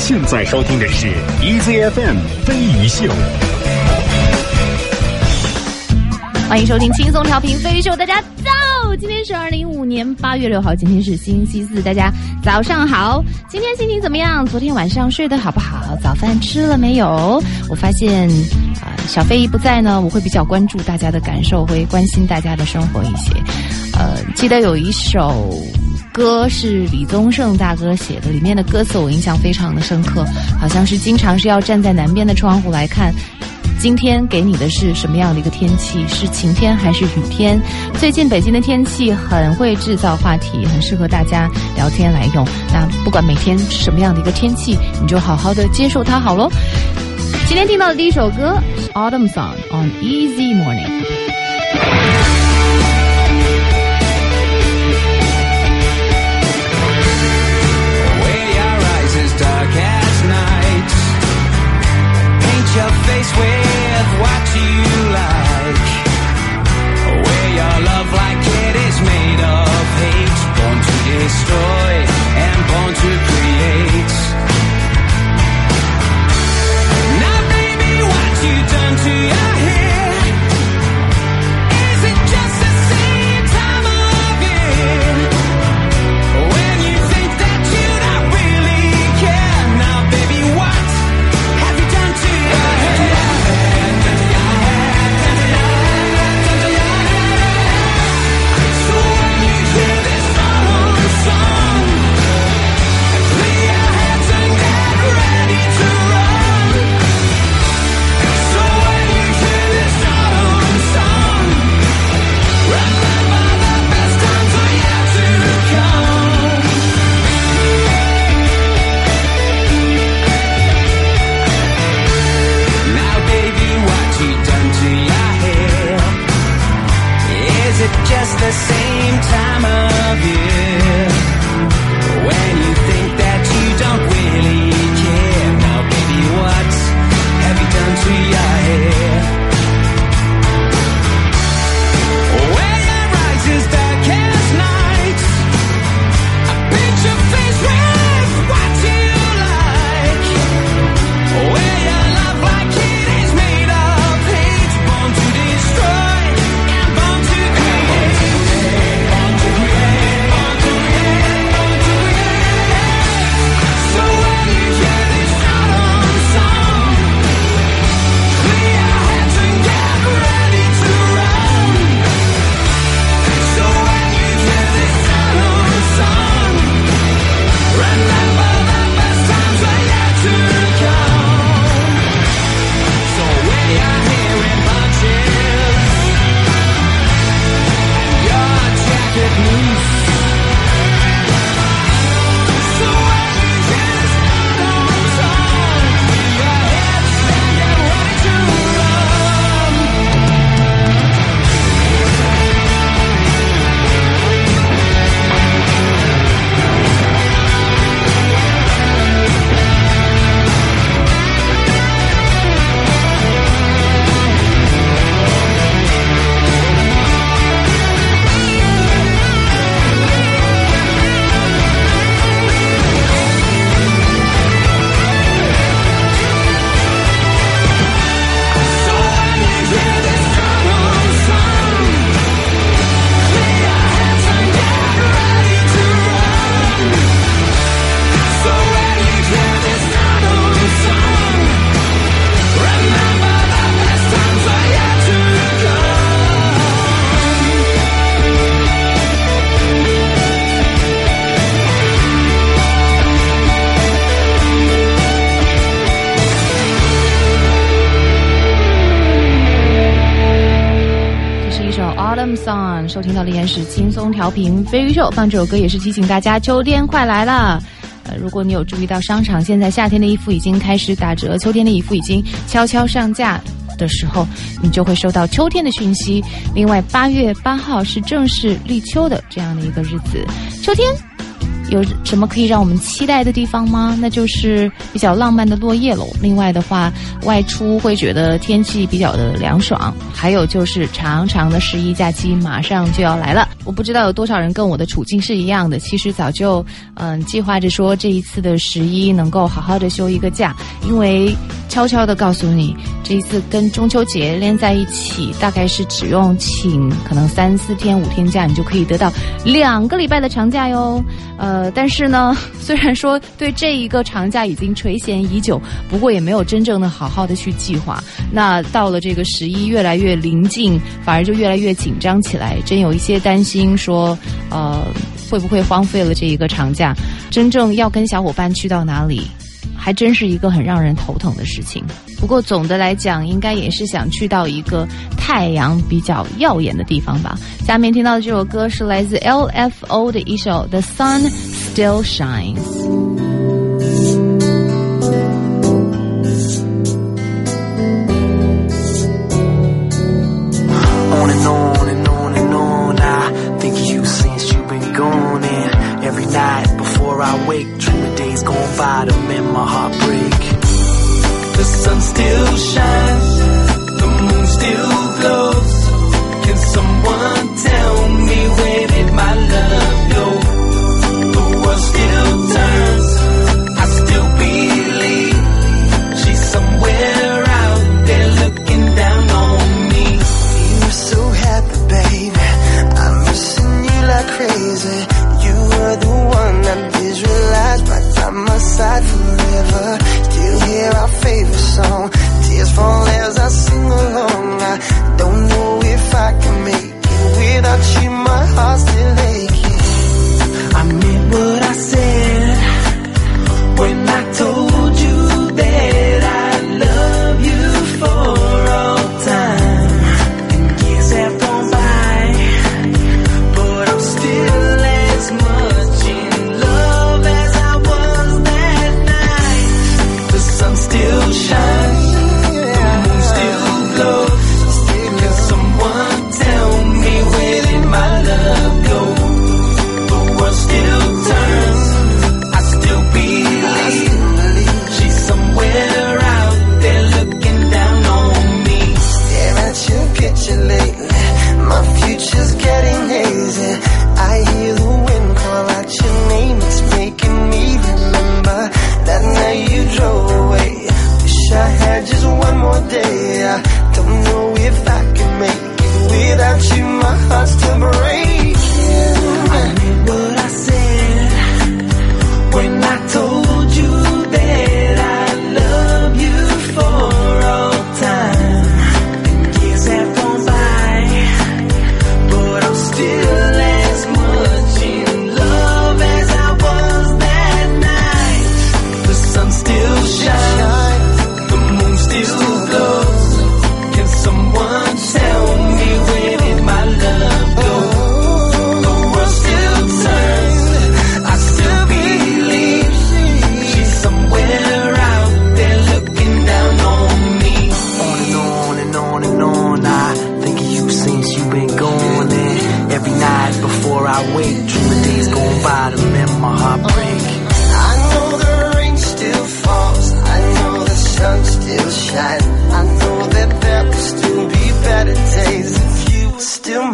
现在收听的是 EZFM 飞鱼秀。欢迎收听轻松调频飞鱼秀，大家早！今天是二零一五年八月六号，今天是星期四，大家早上好。今天心情怎么样？昨天晚上睡得好不好？早饭吃了没有？我发现啊、小飞一不在呢，我会比较关注大家的感受，会关心大家的生活一些。呃，记得有一首歌是李宗盛大哥写的，里面的歌词我印象非常的深刻，好像是经常是要站在南边的窗户来看。今天给你的是什么样的一个天气？是晴天还是雨天？最近北京的天气很会制造话题，很适合大家聊天来用。那不管每天是什么样的一个天气，你就好好的接受它好喽。今天听到的第一首歌《Autumn Song on Easy Morning》。Face with what you like. Where your love like it is made of hate. Born to destroy and born to create. The same time of year? Song 收听到的延时轻松调频飞鱼秀。放这首歌也是提醒大家，秋天快来了。呃，如果你有注意到商场现在夏天的衣服已经开始打折，秋天的衣服已经悄悄上架的时候，你就会收到秋天的讯息。另外，八月八号是正式立秋的这样的一个日子，秋天有什么可以让我们期待的地方吗？那就是比较浪漫的落叶喽。另外的话，外出会觉得天气比较的凉爽，还有就是长长的十一假期马上就要来了。我不知道有多少人跟我的处境是一样的，其实早就嗯计划着说这一次的十一能够好好的休一个假，因为悄悄的告诉你，这一次跟中秋节连在一起，大概是只用请可能三四天、五天假，你就可以得到两个礼拜的长假哟。呃，但是呢，虽然说对这一个长假已经垂涎已久，不过也没有真正的好好的去计划。那到了这个十一越来越临近，反而就越来越紧张起来，真有一些担心说，呃，会不会荒废了这一个长假？真正要跟小伙伴去到哪里？还真是一个很让人头疼的事情。不过总的来讲，应该也是想去到一个太阳比较耀眼的地方吧。下面听到的这首歌是来自 LFO 的一首《The Sun Still Shines》。On and on and on and on. I think of you since you've been gone. And every night before I wake, It's gonna vitamin my heartbreak. The sun still shines, the moon still glows. Side forever. Still hear our favorite song. Tears fall as I sing along. I don't know if I can make it without you. My heart's still aching.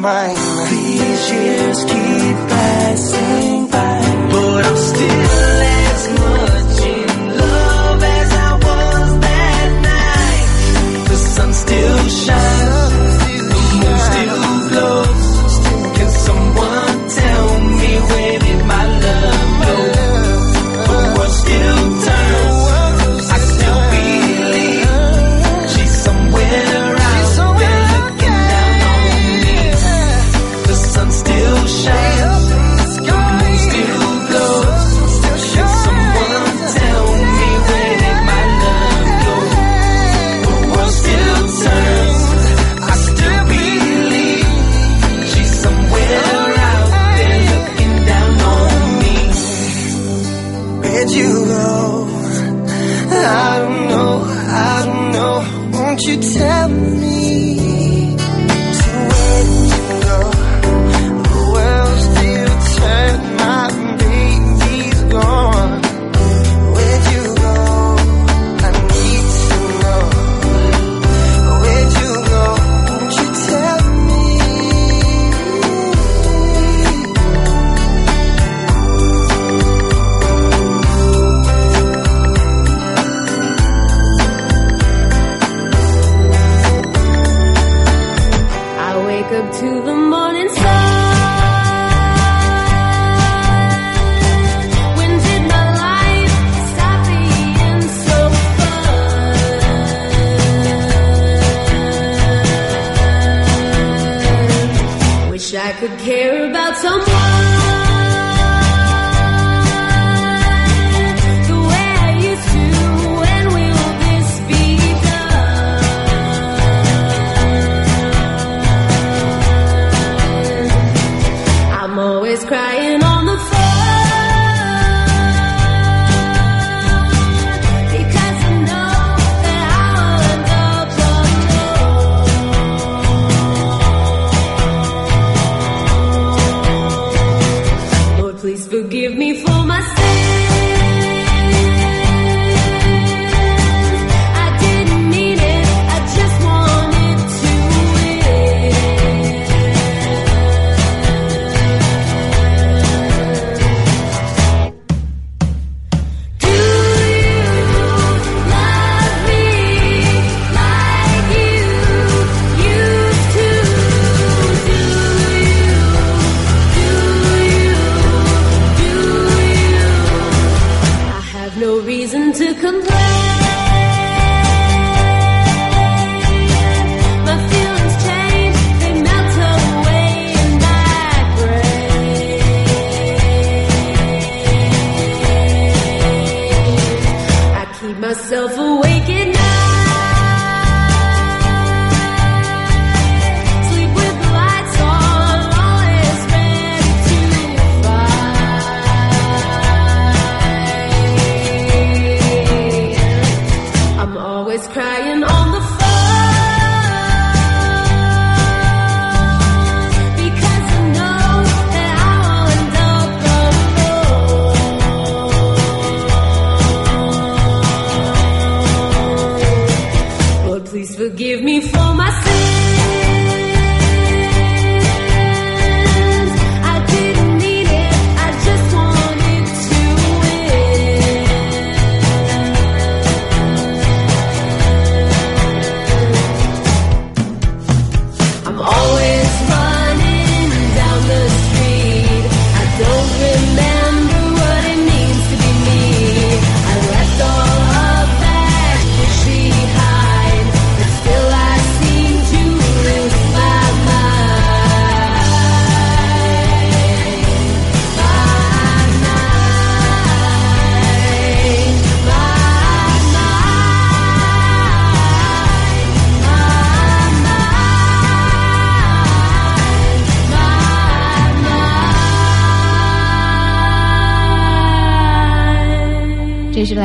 mind.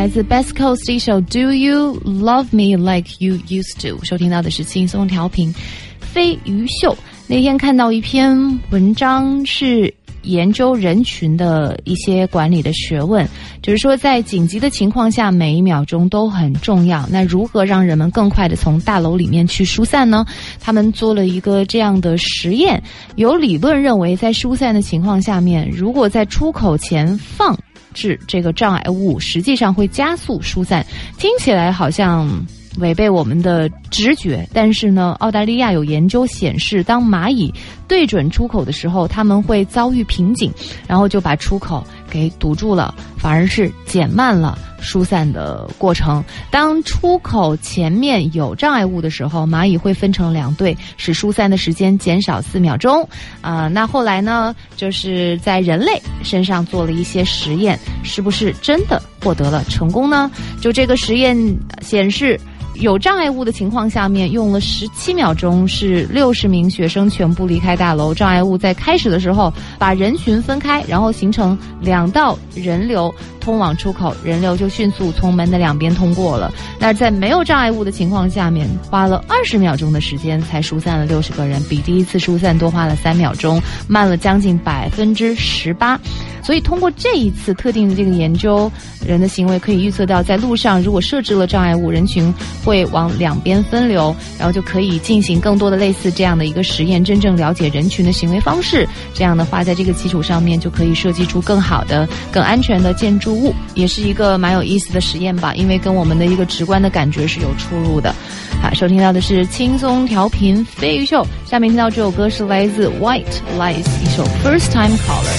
来自 Best Coast 一首《Do You Love Me Like You Used To》，收听到的是轻松调频飞鱼秀。那天看到一篇文章，是研究人群的一些管理的学问，就是说在紧急的情况下，每一秒钟都很重要。那如何让人们更快的从大楼里面去疏散呢？他们做了一个这样的实验，有理论认为，在疏散的情况下面，如果在出口前放致这个障碍物，实际上会加速疏散。听起来好像违背我们的直觉，但是呢，澳大利亚有研究显示，当蚂蚁对准出口的时候，它们会遭遇瓶颈，然后就把出口给堵住了，反而是减慢了疏散的过程。当出口前面有障碍物的时候，蚂蚁会分成两队，使疏散的时间减少四秒钟。啊、那后来呢，就是在人类身上做了一些实验，是不是真的获得了成功呢？就这个实验显示。有障碍物的情况下面，用了十七秒钟，是六十名学生全部离开大楼。障碍物在开始的时候把人群分开，然后形成两道人流通往出口，人流就迅速从门的两边通过了。那在没有障碍物的情况下面，花了二十秒钟的时间才疏散了六十个人，比第一次疏散多花了三秒钟，慢了将近百分之十八。所以通过这一次特定的这个研究，人的行为可以预测到，在路上如果设置了障碍物，人群会往两边分流，然后就可以进行更多的类似这样的一个实验，真正了解人群的行为方式。这样的话，在这个基础上面就可以设计出更好的、更安全的建筑物，也是一个蛮有意思的实验吧。因为跟我们的一个直观的感觉是有出入的。好，收听到的是轻松调频飞鱼秀，下面听到这首歌是来自 White Lies 一首 First Time Caller。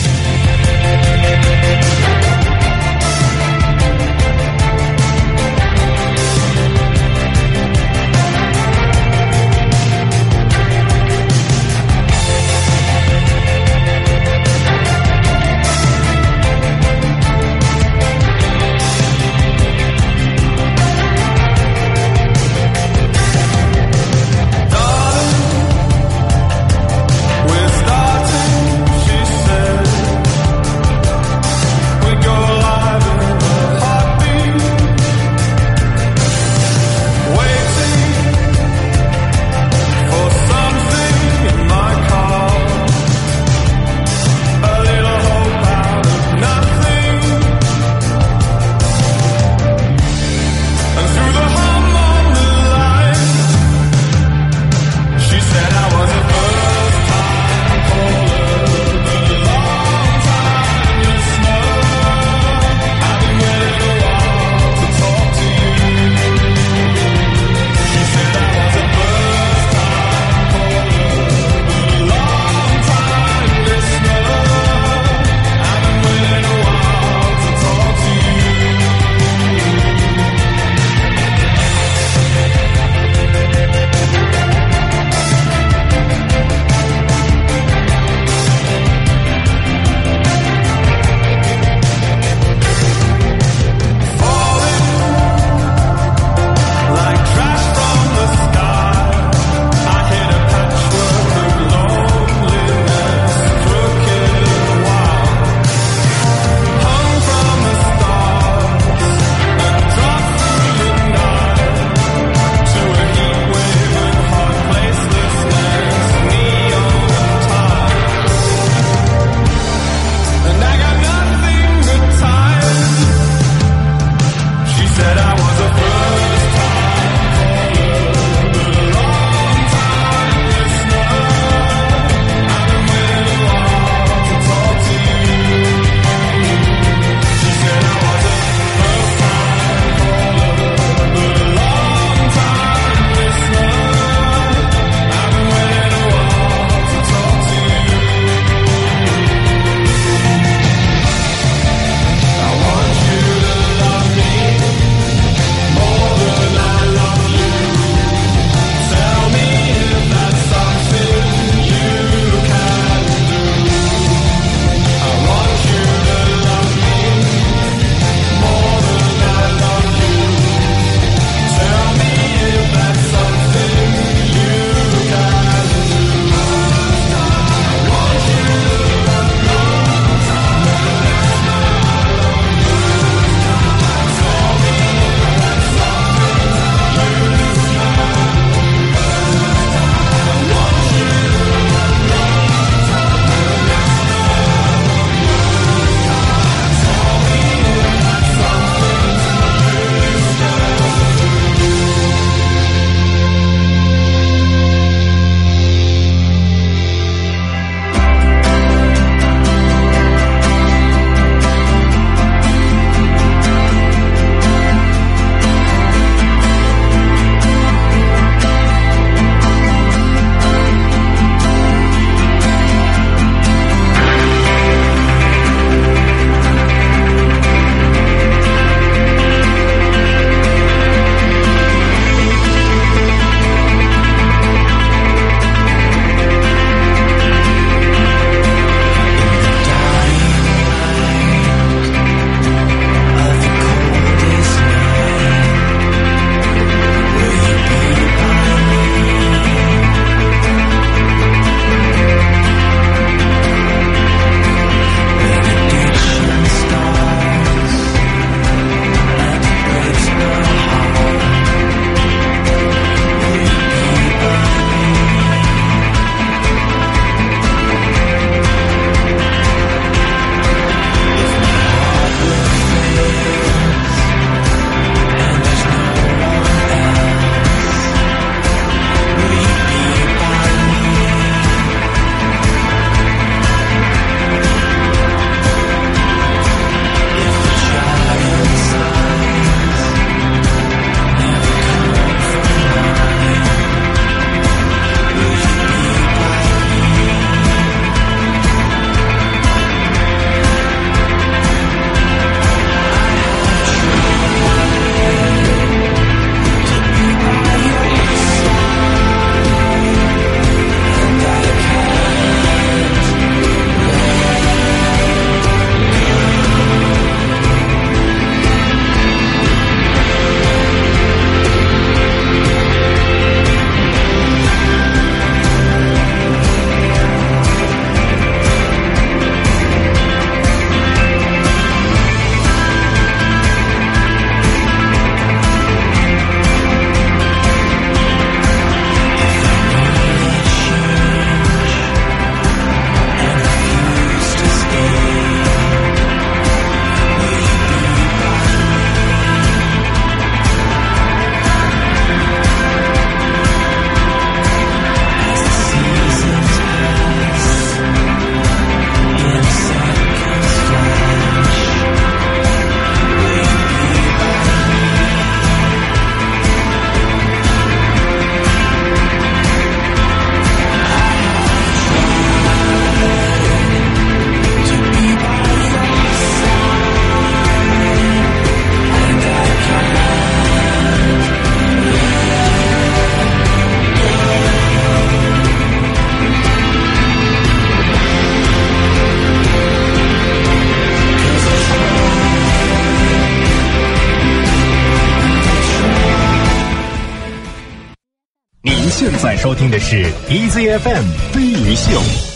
收听的是 EZFM 飞鱼秀。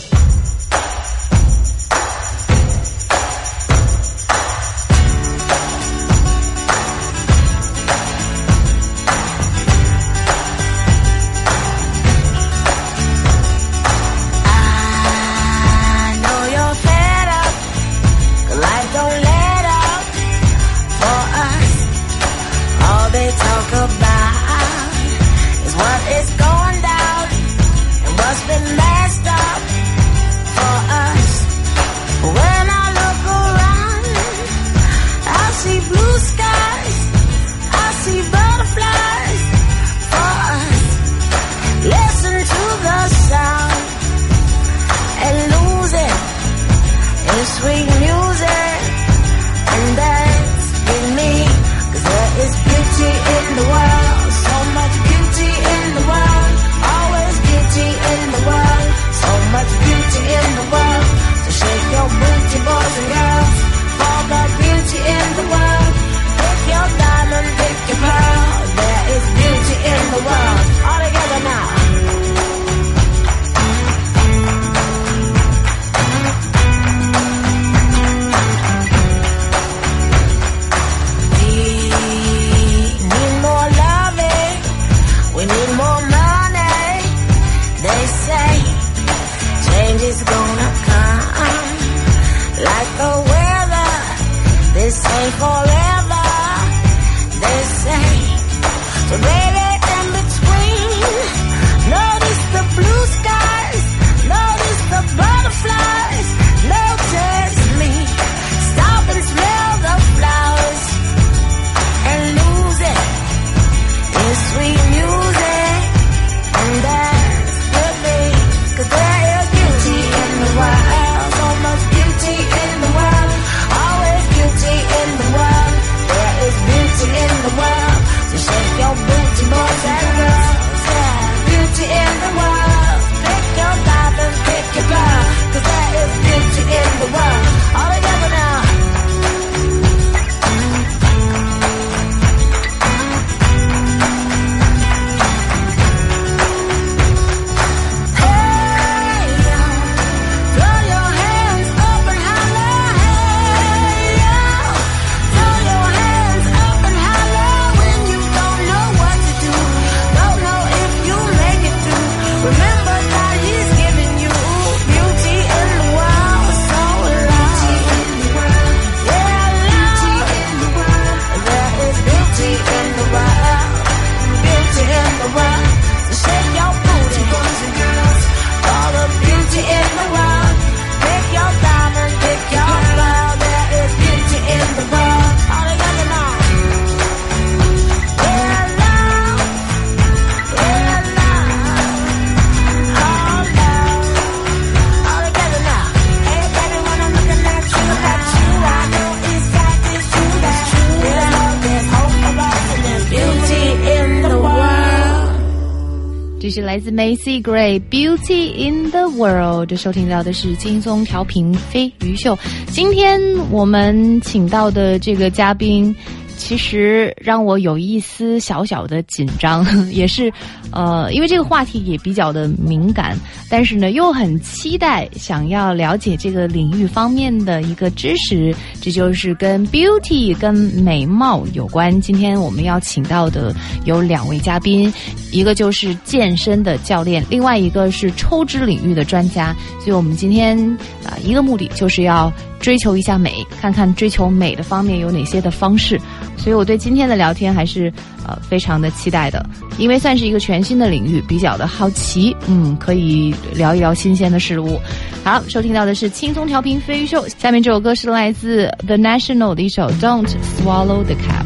来自 Macy Gray《Beauty in the World》，收听到的是轻松调频飞鱼秀。今天我们请到的这个嘉宾。其实让我有一丝小小的紧张，也是，呃，因为这个话题也比较的敏感，但是呢，又很期待想要了解这个领域方面的一个知识，这就是跟 beauty 跟美貌有关。今天我们要请到的有两位嘉宾，一个就是健身的教练，另外一个是抽脂领域的专家。所以我们今天啊、一个目的就是要追求一下美，看看追求美的方面有哪些的方式。所以我对今天的聊天还是呃非常的期待的，因为算是一个全新的领域，比较的好奇，嗯，可以聊一聊新鲜的事物。好，收听到的是轻松调频飞鱼秀，下面这首歌是来自 The National 的一首《Don't Swallow the Cup》。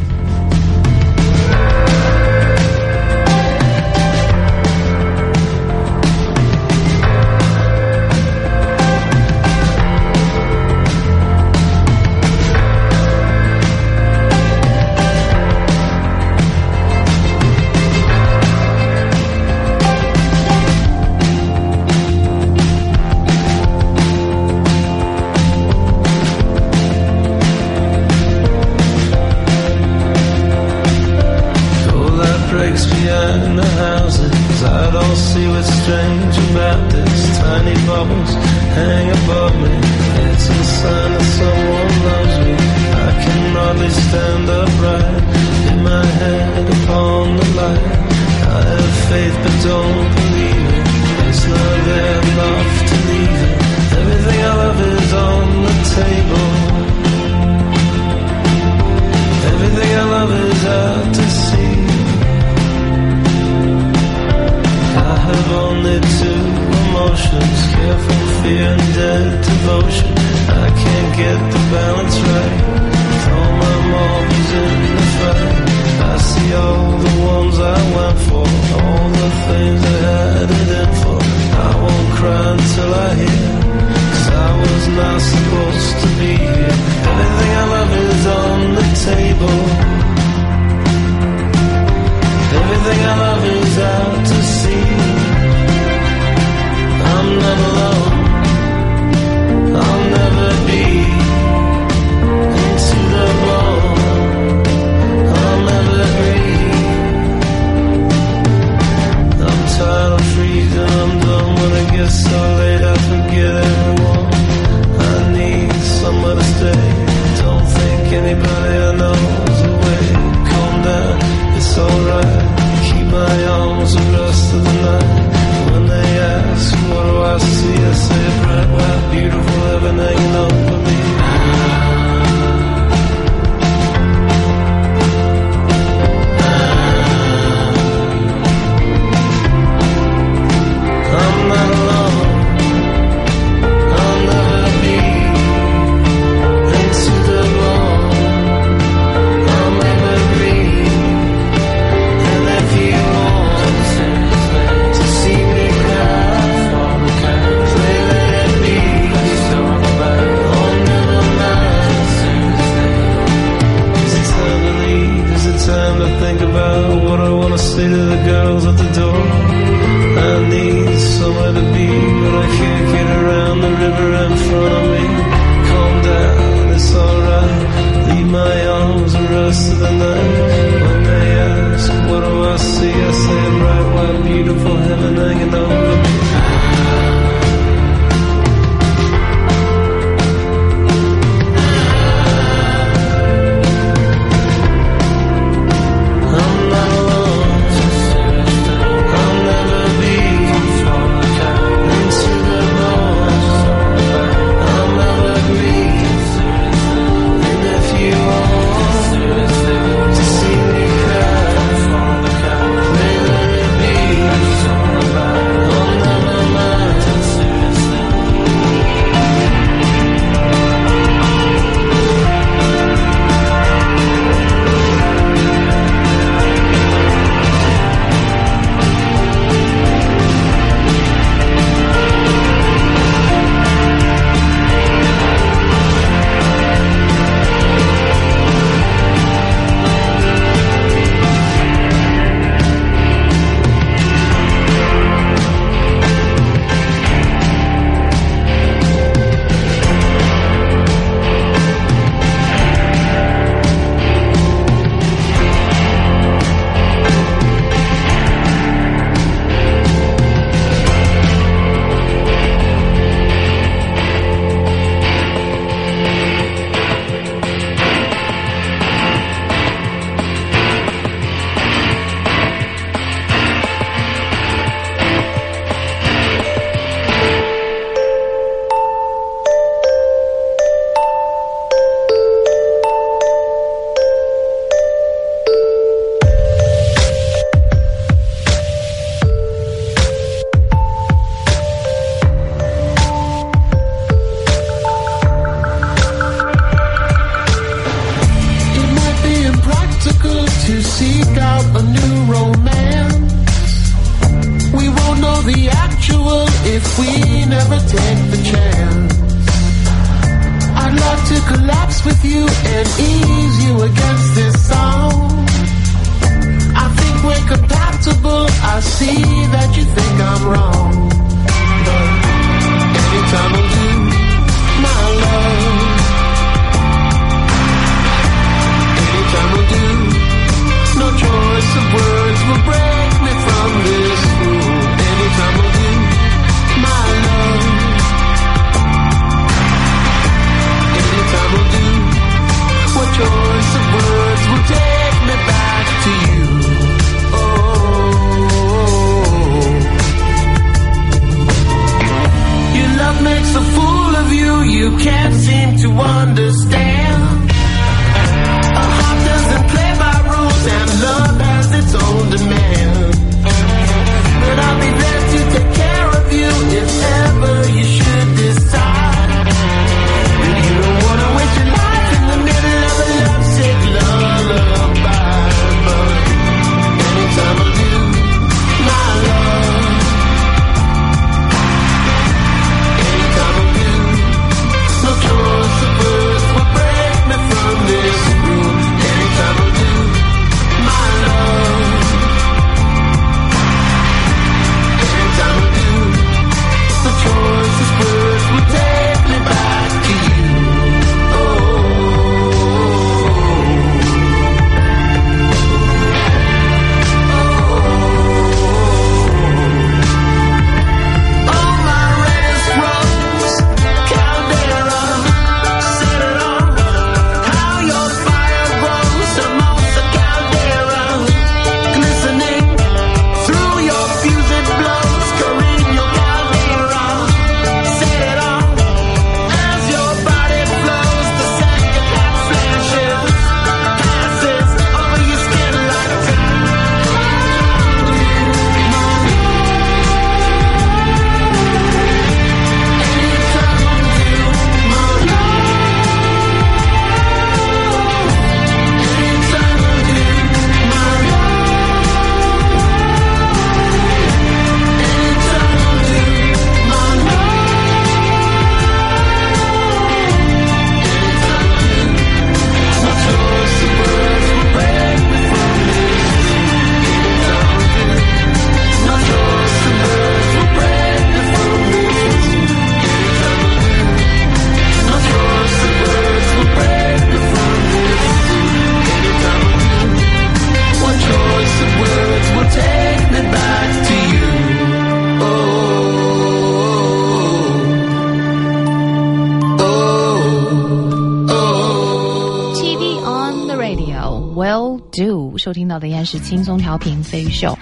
Do，收听到的依然是轻松调频飞秀。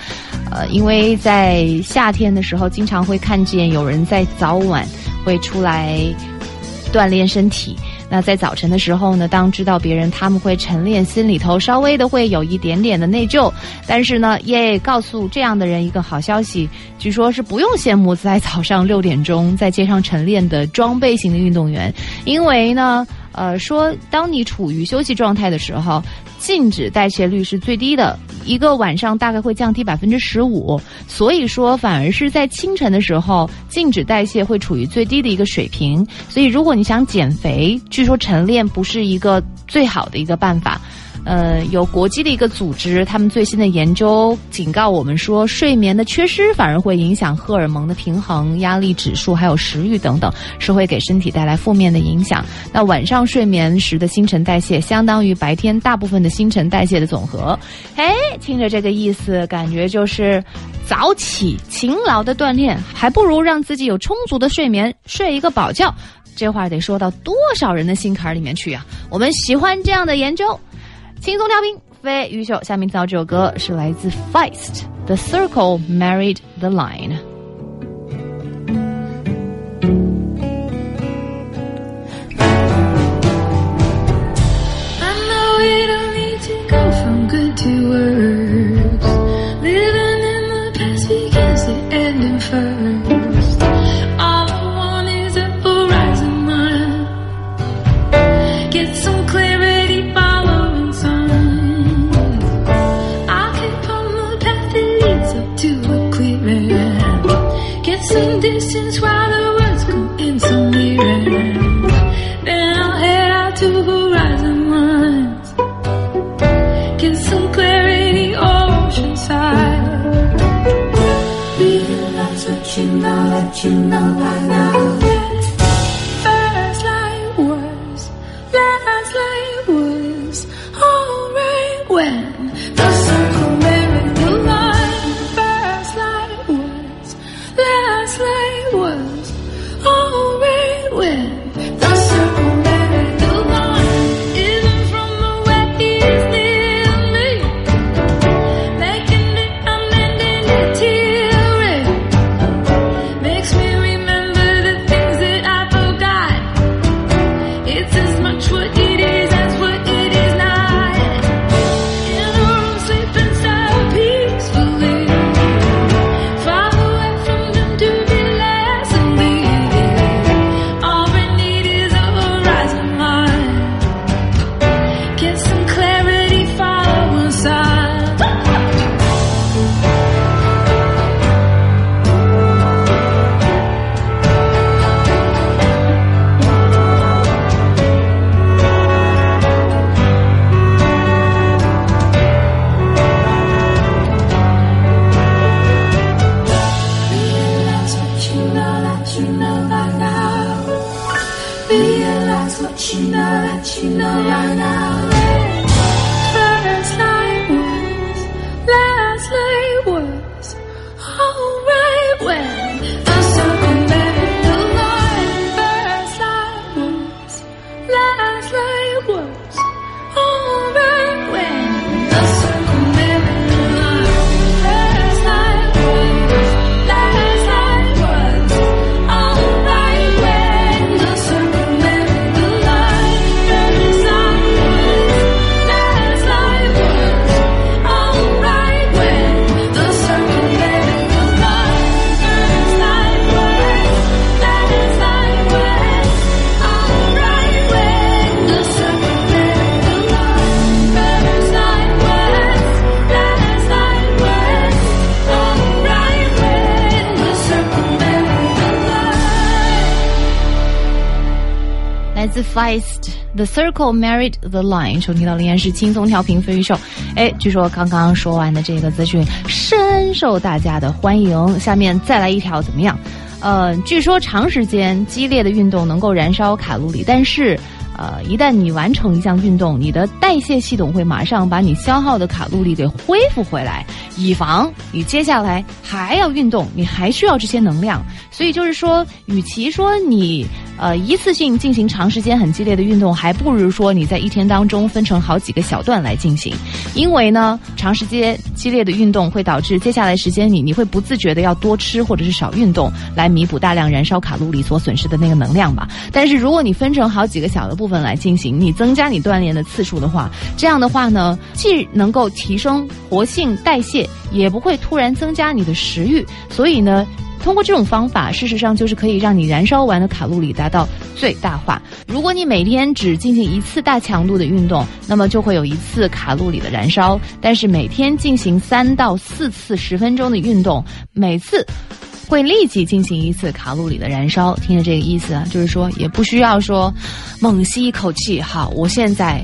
呃，因为在夏天的时候，经常会看见有人在早晚会出来锻炼身体。那在早晨的时候呢，当知道别人他们会晨练，心里头稍微的会有一点点的内疚。但是呢，也告诉这样的人一个好消息，据说是不用羡慕在早上六点钟在街上晨练的装备型的运动员，因为呢，呃，说当你处于休息状态的时候，静止代谢率是最低的，一个晚上大概会降低百分之十五。所以说，反而是在清晨的时候，静止代谢会处于最低的一个水平。所以，如果你想减肥，据说晨练不是一个最好的一个办法。呃，有国际的一个组织，他们最新的研究警告我们说，睡眠的缺失反而会影响荷尔蒙的平衡、压力指数，还有食欲等等，是会给身体带来负面的影响。那晚上睡眠时的新陈代谢，相当于白天大部分的新陈代谢的总和。哎，听着这个意思，感觉就是早起勤劳的锻炼，还不如让自己有充足的睡眠，睡一个饱觉。这话得说到多少人的心坎里面去啊！我们喜欢这样的研究。轻松调频，飞鱼秀。下面听到这首歌是来自 Feist，《The Circle Married the Line》。 I know we don't need to go from good to worse. Distance while the words come in so near. Then I'll head out to horizon lines. Get some clarity, ocean oceanside. Realize what you know, that you know by defies the Circle Married the Line，收听到的依然是轻松调频飞鱼秀。哎，据说刚刚说完的这个资讯深受大家的欢迎。下面再来一条，怎么样？呃，据说长时间激烈的运动能够燃烧卡路里，但是呃，一旦你完成一项运动，你的代谢系统会马上把你消耗的卡路里给恢复回来，以防你接下来还要运动，你还需要这些能量。所以就是说，与其说你呃一次性进行长时间很激烈的运动，还不如说你在一天当中分成好几个小段来进行，因为呢，长时间激烈的运动会导致接下来时间里你会不自觉的要多吃或者是少运动，来弥补大量燃烧卡路里所损失的那个能量吧。但是如果你分成好几个小的部分来进行，你增加你锻炼的次数的话，这样的话呢，既能够提升活性代谢，也不会突然增加你的食欲，所以呢。通过这种方法，事实上就是可以让你燃烧完的卡路里达到最大化。如果你每天只进行一次大强度的运动，那么就会有一次卡路里的燃烧；但是每天进行三到四次十分钟的运动，每次会立即进行一次卡路里的燃烧。听着这个意思啊，就是说也不需要说猛吸一口气，好，我现在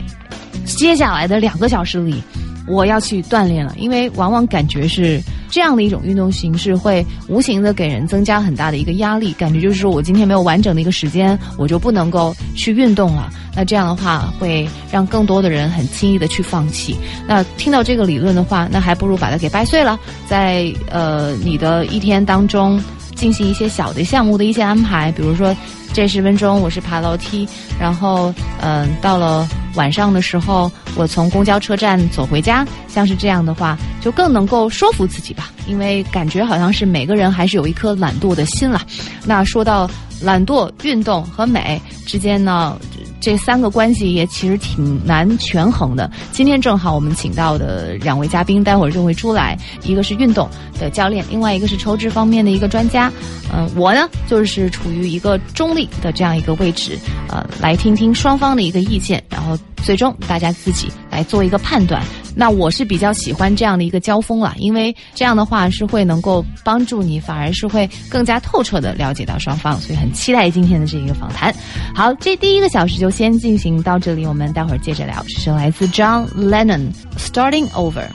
接下来的两个小时里。我要去锻炼了，因为往往感觉是这样的一种运动形式，会无形的给人增加很大的一个压力，感觉就是说我今天没有完整的一个时间，我就不能够去运动了。那这样的话，会让更多的人很轻易的去放弃。那听到这个理论的话，那还不如把它给掰碎了，在呃你的一天当中进行一些小的项目的一些安排，比如说这十分钟我是爬楼梯，然后嗯、到了晚上的时候，我从公交车站走回家，像是这样的话，就更能够说服自己吧，因为感觉好像是每个人还是有一颗懒惰的心了。那说到懒惰、运动和美之间呢，这三个关系也其实挺难权衡的。今天正好我们请到的两位嘉宾，待会儿就会出来，一个是运动的教练，另外一个是抽脂方面的一个专家。嗯，我呢就是处于一个中立的这样一个位置，呃，来听听双方的一个意见，然后最终大家自己来做一个判断。那我是比较喜欢这样的一个交锋了，因为这样的话是会能够帮助你，反而是会更加透彻的了解到双方，所以很期待今天的这一个访谈。好，这第一个小时就先进行到这里，我们待会儿接着聊。这是来自 John Lennon Starting Over。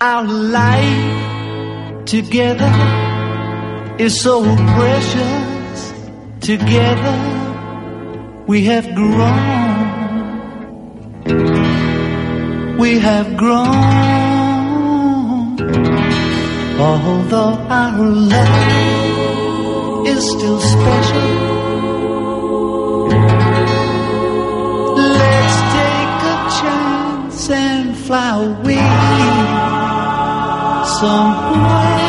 Our life together is so precious. Together we have grown. We have grown. Although our love is still special. fly away somewhere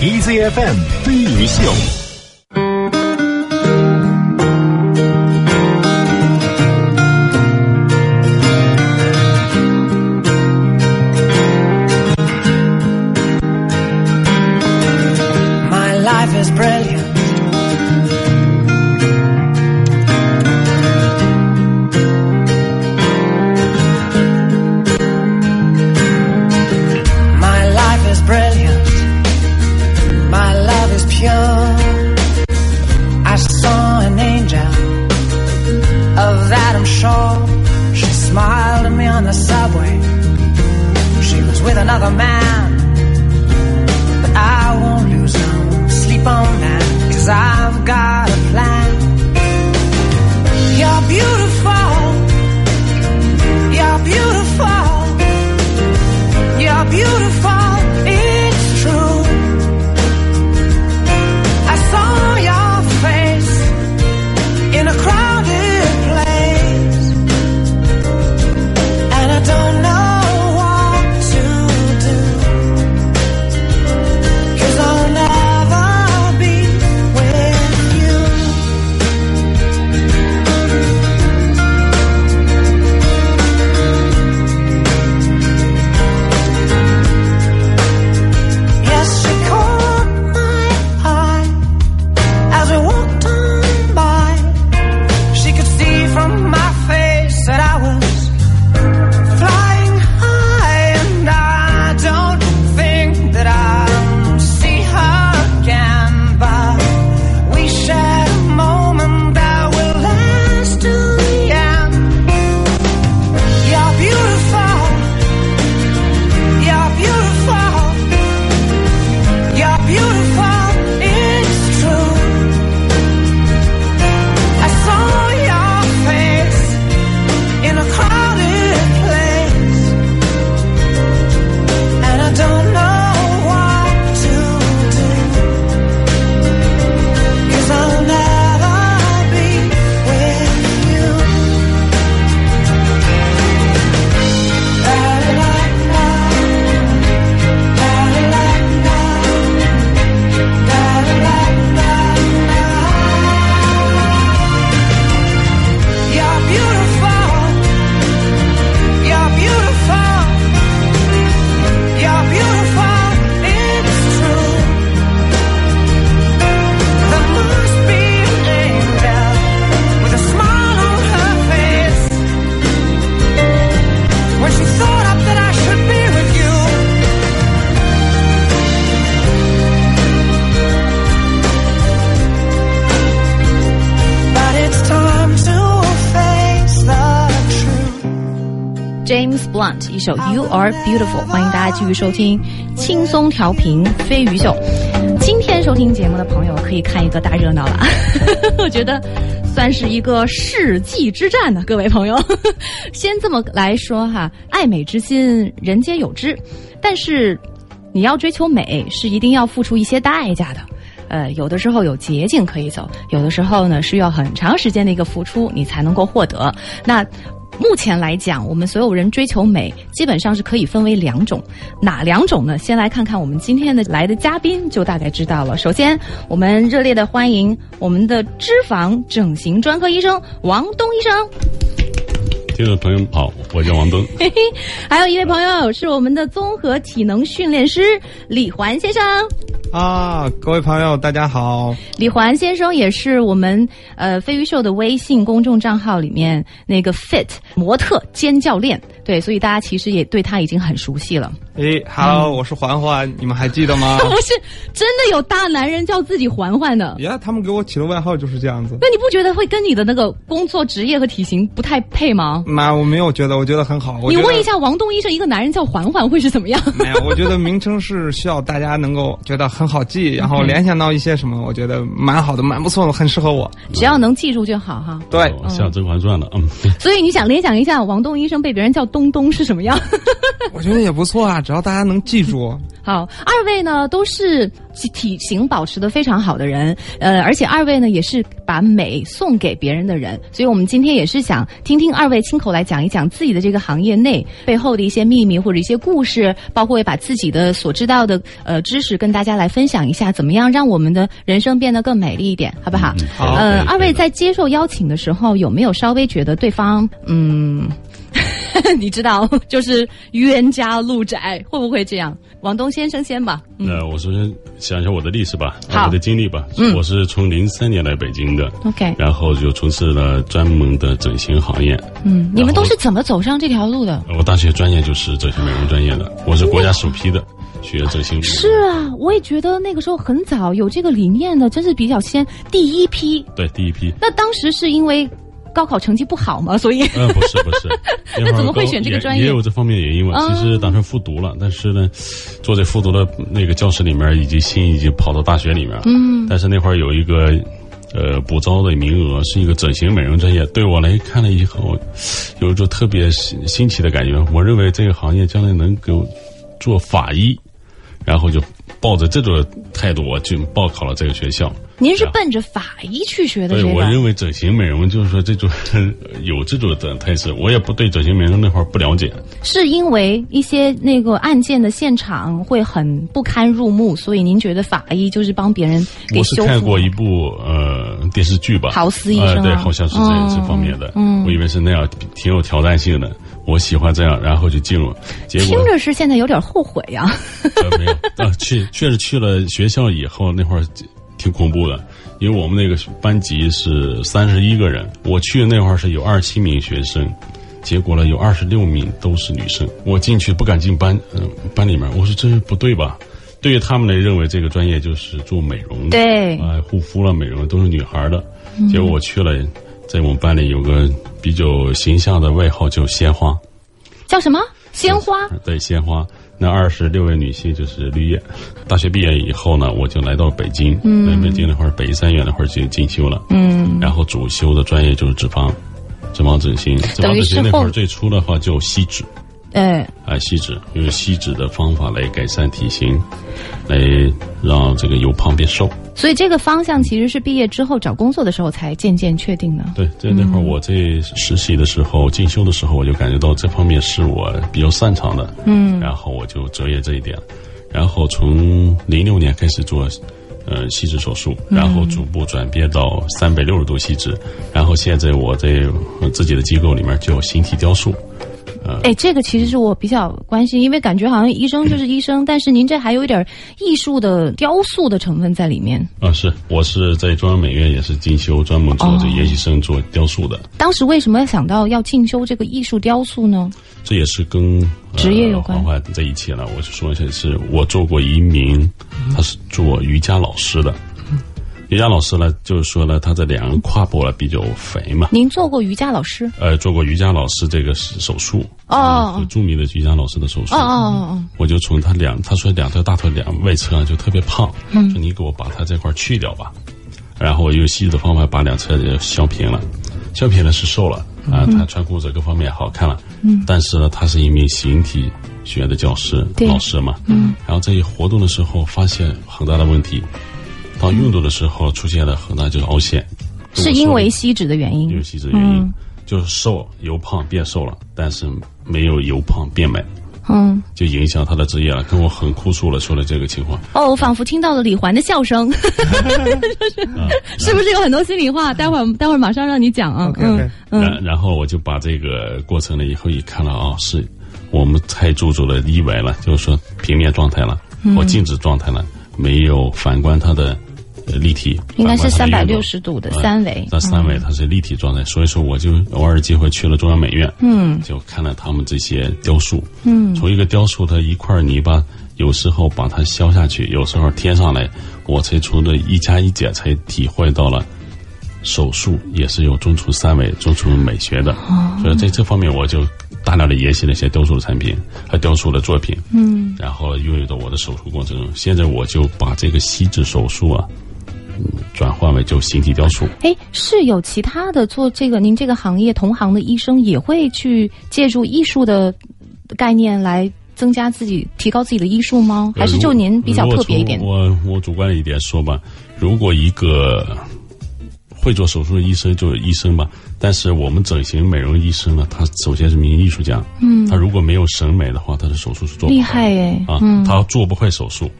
EZFM 飞鱼秀。一首 You Are Beautiful，欢迎大家继续收听轻松调频飞鱼秀。今天收听节目的朋友可以看一个大热闹了，我觉得算是一个世纪之战呢，各位朋友。先这么来说哈，爱美之心人皆有之，但是你要追求美是一定要付出一些代价的。呃，有的时候有捷径可以走，有的时候呢需要很长时间的一个付出，你才能够获得。那目前来讲，我们所有人追求美，基本上是可以分为两种，哪两种呢？先来看看我们今天的来的嘉宾，就大概知道了。首先，我们热烈的欢迎我们的脂肪整形专科医生王东医生。听众朋友们好，我叫王东。嘿嘿，还有一位朋友是我们的综合体能训练师李环先生。啊，各位朋友，大家好。李环先生也是我们呃飞鱼秀的微信公众账号里面那个 fit 模特兼教练，对，所以大家其实也对他已经很熟悉了。诶 h e l l o 我是环环，你们还记得吗？不是真的有大男人叫自己环环的，呀，他们给我起的外号就是这样子。那你不觉得会跟你的那个工作职业和体型不太配吗？妈，我没有觉得，我觉得很好。我觉得你问一下王东医生，一个男人叫环环会是怎么样？没有，我觉得名称是需要大家能够觉得很好记，然后联想到一些什么，我觉得蛮好的，蛮不错的，很适合我。只要能记住就好哈。对，哦像《甄嬛传》了，嗯，所以你想联想一下，王东医生被别人叫东东是什么样？我觉得也不错啊，只要大家能记住，好，二位呢都是体型保持的非常好的人，呃，而且二位呢也是把美送给别人的人，所以我们今天也是想听听二位亲口来讲一讲自己的这个行业内背后的一些秘密或者一些故事，包括也把自己的所知道的呃知识跟大家来分享一下，怎么样让我们的人生变得更美丽一点，好不好？好呃，二位在接受邀请的时候，有没有稍微觉得对方嗯？你知道，就是冤家路窄，会不会这样？王东先生先吧。嗯那我首先讲一下我的历史吧，好我的经历吧。嗯我是从零三年来北京的，，OK，然后就从事了专门的整形行业。嗯，你们都是怎么走上这条路的？我大学专业就是整形美容专业的，我是国家首批的学整形。是啊，我也觉得那个时候很早有这个理念的，真是比较先第一批。对，第一批。那当时是因为高考成绩不好嘛，所以呃，不是不是，那怎么会选这个专业也有这方面原因嘛。哦其实打算复读了，但是呢，坐在复读的那个教室里面，以及心已经跑到大学里面了。嗯，但是那会儿有一个呃补招的名额，是一个整形美容专业。对我来看了以后，有一种特别新新奇的感觉。我认为这个行业将来能够做法医，然后就抱着这种态度，我就报考了这个学校。您是奔着法医去学的对，这我认？为整形美容就是说这种有这种的态势，我也不对整形美容那块儿不了解。是因为一些那个案件的现场会很不堪入目，所以您觉得法医就是帮别人给我是？看过一部呃电视剧吧，豪斯医生啊呃，对，好像是这、嗯这方面的。嗯我以为是那样，挺有挑战性的。我喜欢这样，然后就进入，结果听着是现在有点后悔呀、呃没有，啊，去确实去了学校以后，那会儿挺恐怖的，因为我们那个班级是三十一个人，我去的那会儿是有二十七名学生，结果呢有二十六名都是女生，我进去不敢进班，嗯、班里面，我说这不对吧？对于他们来认为这个专业就是做美容的，对。啊、护肤了美容都是女孩的，结果我去了，在我们班里有个比较形象的外号叫鲜花，叫什么？鲜花？对，鲜花。那二十六位女性就是绿叶。大学毕业以后呢，我就来到北京。嗯，在北京那会儿，北医三院那会儿就进修了。嗯，然后主修的专业就是脂肪，脂肪整形。脂肪整形那会儿最初的话叫吸脂，哎，啊，吸脂用吸脂的方法来改善体型，来让这个由胖变瘦。所以这个方向其实是毕业之后找工作的时候才渐渐确定的。对，在那会儿我在实习的时候、进修的时候，我就感觉到这方面是我比较擅长的，嗯，然后我就择业这一点，然后从零六年开始做。呃，吸脂手术，然后逐步转变到三百六十度吸脂，然后现在我在呃自己的机构里面叫形体雕塑，呃，哎，这个其实是我比较关心，因为感觉好像医生就是医生，但是您这还有一点艺术的雕塑的成分在里面。啊，是我是在中央美院也是进修，专门做这哦研习生做雕塑的，当时为什么要想到要进修这个艺术雕塑呢？这也是跟、呃、职业有关环环在一起了。我就说一下，是我做过一名，他是做瑜伽老师的。瑜伽老师呢，就是说呢，他的两个胯部呢比较肥嘛，您做过瑜伽老师？呃，做过瑜伽老师这个手术，哦嗯有著名的瑜伽老师的手术。哦哦哦我就从他两，他说两条大腿两外侧就特别胖，嗯。说你给我把他这块去掉吧，然后我用西医的方法把两侧就削平了，削平了是瘦了啊，他穿裤子各方面好看了，嗯，但是呢，他是一名形体学的教师对。老师嘛，嗯，然后在活动的时候发现很大的问题，当运动的时候出现了很大就是凹陷，哦，是因为吸脂的原因因为。吸脂原因，嗯就是瘦由胖变瘦了，但是没有由胖变美。嗯，就影响他的职业了，跟我很哭诉了，说了这个情况。哦，我仿佛听到了李环的笑声，是不是有很多心里话？待会儿待会儿马上让你讲啊。嗯然然后我就把这个过程了以后一看了啊，是我们太注重了意外了，就是说平面状态了嗯或静止状态了，没有反观他的呃立体。应该是反观它的运动360度的呃三维那三维它是立体状态，所以说我就偶尔机会去了中央美院，嗯就看了他们这些雕塑，嗯从一个雕塑它一块泥巴，有时候把它削下去，有时候贴上来，我才从这一加一减才体会到了。手术也是有中出三维、中出美学的，哦所以在这方面我就大量的研习了一些雕塑的产品和雕塑的作品，嗯，然后运用到我的手术过程中。现在我就把这个吸脂手术啊，嗯，转换为就形体雕塑。哎，是有其他的做这个您这个行业同行的医生也会去借助艺术的概念来增加自己、提高自己的医术吗？还是就您比较特别一点我我主观一点说吧，如果一个会做手术的医生就是医生吧，但是我们整形美容医生呢，他首先是名艺术家，嗯，他如果没有审美的话，他的手术是做不厉害哎啊，嗯他做不会手术，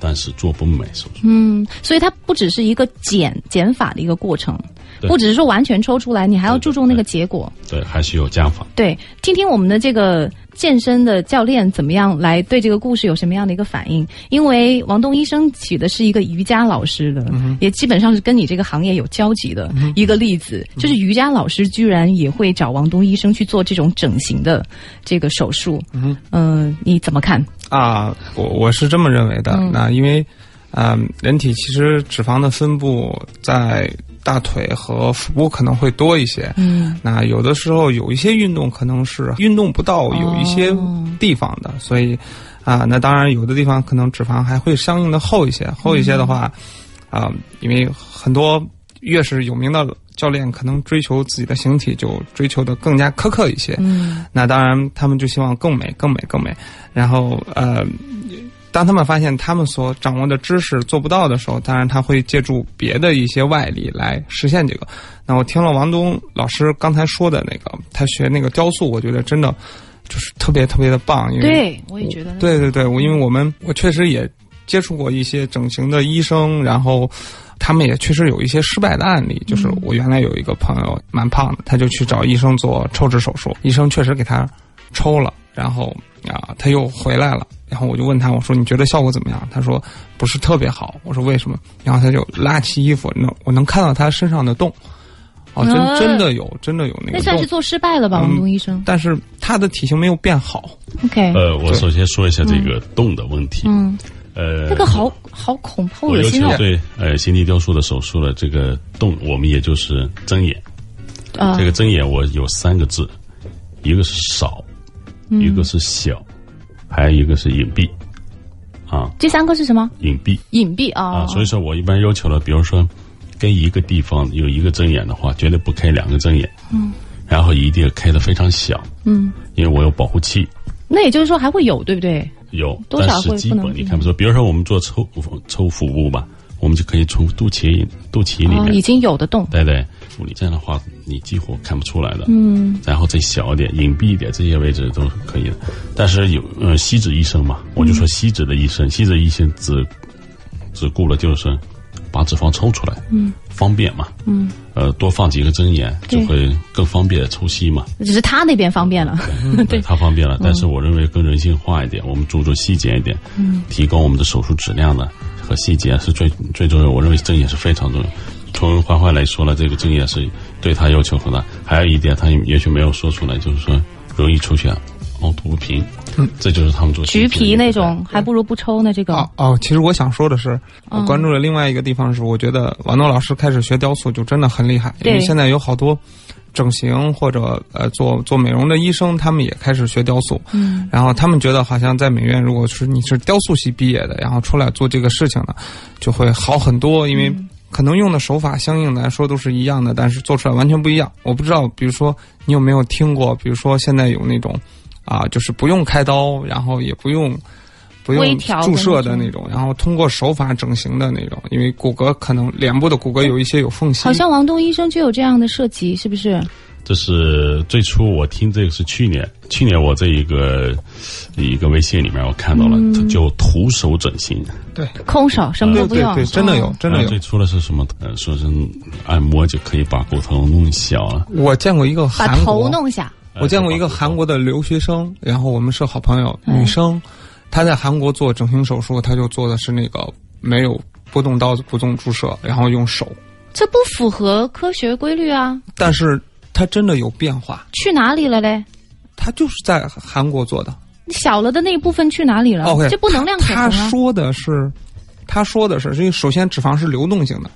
但是做不美手术。嗯，所以它不只是一个减减法的一个过程，对不只是说完全抽出来，你还要注重那个结果。对，还是有加法。对，听听我们的这个健身的教练怎么样来对这个故事有什么样的一个反应？因为王东医生举的是一个瑜伽老师的，也基本上是跟你这个行业有交集的一个例子，就是瑜伽老师居然也会找王东医生去做这种整形的这个手术。嗯、你怎么看？啊，我我是这么认为的。嗯那因为，啊、人体其实脂肪的分布在大腿和腹部可能会多一些。嗯，那有的时候有一些运动可能是运动不到有一些地方的，所以啊，那当然有的地方可能脂肪还会相应的厚一些。厚一些的话，啊，因为很多越是有名的教练，可能追求自己的形体就追求的更加苛刻一些。嗯那当然，他们就希望更美、更美、更美。然后，呃，当他们发现他们所掌握的知识做不到的时候，当然他会借助别的一些外力来实现这个。那我听了王东老师刚才说的那个，他学那个雕塑，我觉得真的就是特别特别的棒。因为对，我也觉得。对对对，我因为我们我确实也接触过一些整形的医生，然后他们也确实有一些失败的案例。就是我原来有一个朋友蛮胖的，他就去找医生做抽脂手术，医生确实给他抽了，然后啊他又回来了，然后我就问他，我说你觉得效果怎么样？他说不是特别好。我说为什么？然后他就拉起衣服，能我能看到他身上的洞。哦，真呃真的有，真的有那个那算是，做失败了吧，嗯王东医生但是他的体型没有变好。？OK，呃，我首先说一下这个洞的问题。嗯，呃，这个好好恐怖，恶心哦。对呃形体雕塑的手术的这个洞，我们也就是睁眼。啊这个睁眼我有三个字，一个是少，嗯一个是小，还有一个是隐蔽。啊，这三个是什么？隐蔽隐蔽啊。啊，所以说我一般要求了，比如说跟一个地方有一个针眼的话，绝对不开两个针眼。嗯。然后一定要开的非常小，嗯，因为我有保护器。那也就是说还会有，对不对？有，多少但是基会不能本你看不出。比如说我们做抽抽腹部吧，我们就可以从肚脐肚脐里啊，面已经有的洞。对对，处理这样的话，你几乎看不出来的。嗯，然后再小一点、隐蔽一点，这些位置都是可以的。但是有呃吸脂医生嘛，我就说吸脂的医生，吸脂医生只只顾了就是把脂肪抽出来，嗯，方便嘛，嗯，呃，多放几个针眼就会更方便抽吸嘛，只是他那边方便了。对，他方便了。但是我认为更人性化一点，我们注重细节一点，嗯，提高我们的手术质量呢和细节是最最重要。我认为针眼是非常重要。从欢欢来说呢，这个经验是对他要求很大。还有一点，他也许没有说出来，就是说容易出现凹凸不平，嗯，这就是他们做橘皮那种，还不如不抽呢。这个哦哦，其实我想说的是，嗯我关注了另外一个地方是，我觉得王东老师开始学雕塑就真的很厉害，因对为现在有好多整形或者呃做做美容的医生，他们也开始学雕塑。嗯，然后他们觉得好像在美院，如果是你是雕塑系毕业的，然后出来做这个事情呢，就会好很多，因为可能用的手法相应来说都是一样的，但是做出来完全不一样。我不知道，比如说你有没有听过，比如说现在有那种啊，就是不用开刀，然后也不用。不用注射的那那种，然后通过手法整形的那种，因为骨骼可能脸部的骨骼有一些有缝隙，好像王东医生就有这样的设计，是不是？这是最初我听这个是去年，去年我这一个一个微信里面我看到了，它叫徒手整形。对空手什么都不用，对对对，真的有哦，真的有呃最。初的是什么？呃，说是按摩就可以把骨头弄小了。我见过一个把韩国，头弄下。我见过一个韩国的留学生，然后我们是好朋友，嗯女生，她在韩国做整形手术，她就做的是那个没有波动刀不动注射，然后用手，这不符合科学规律啊！但是她真的有变化，去哪里了嘞？它就是在韩国做的。小了的那一部分去哪里了 OK，这不能量可她衡啊！说的是，他说的是，因为首先脂肪是流动性的，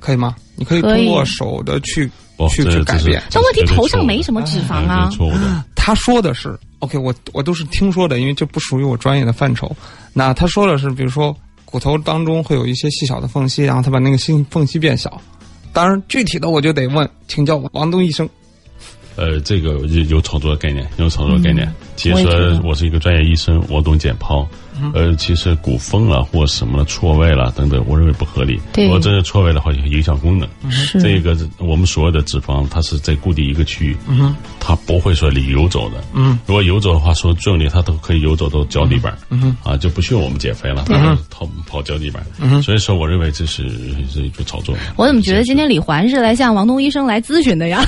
可以吗？你可以通过手的去哦，去去改变。但问题头上没什么脂肪嗯啊错误的。他说的是 OK，我我都是听说的，因为这不属于我专业的范畴。那他说的是，比如说骨头当中会有一些细小的缝隙，然后他把那个细缝隙变小。当然，具体的我就得问请教王东医生。呃，这个有有炒作的概念，有炒作的概念。其实我是一个专业医生，我懂解剖。嗯呃，其实骨风了或什么了错位了等等，我认为不合理。对如果真是错位的话，就影响功能。是这个我们所有的脂肪，它是在固定一个区域，嗯它不会说你游走的。嗯，如果游走的话，说重力它都可以游走到脚底板。嗯啊，就不需要我们减肥了，对它跑跑脚底板。嗯所以说，我认为这是是一种炒作。我怎么觉得今天李环是来向王东医生来咨询的呀？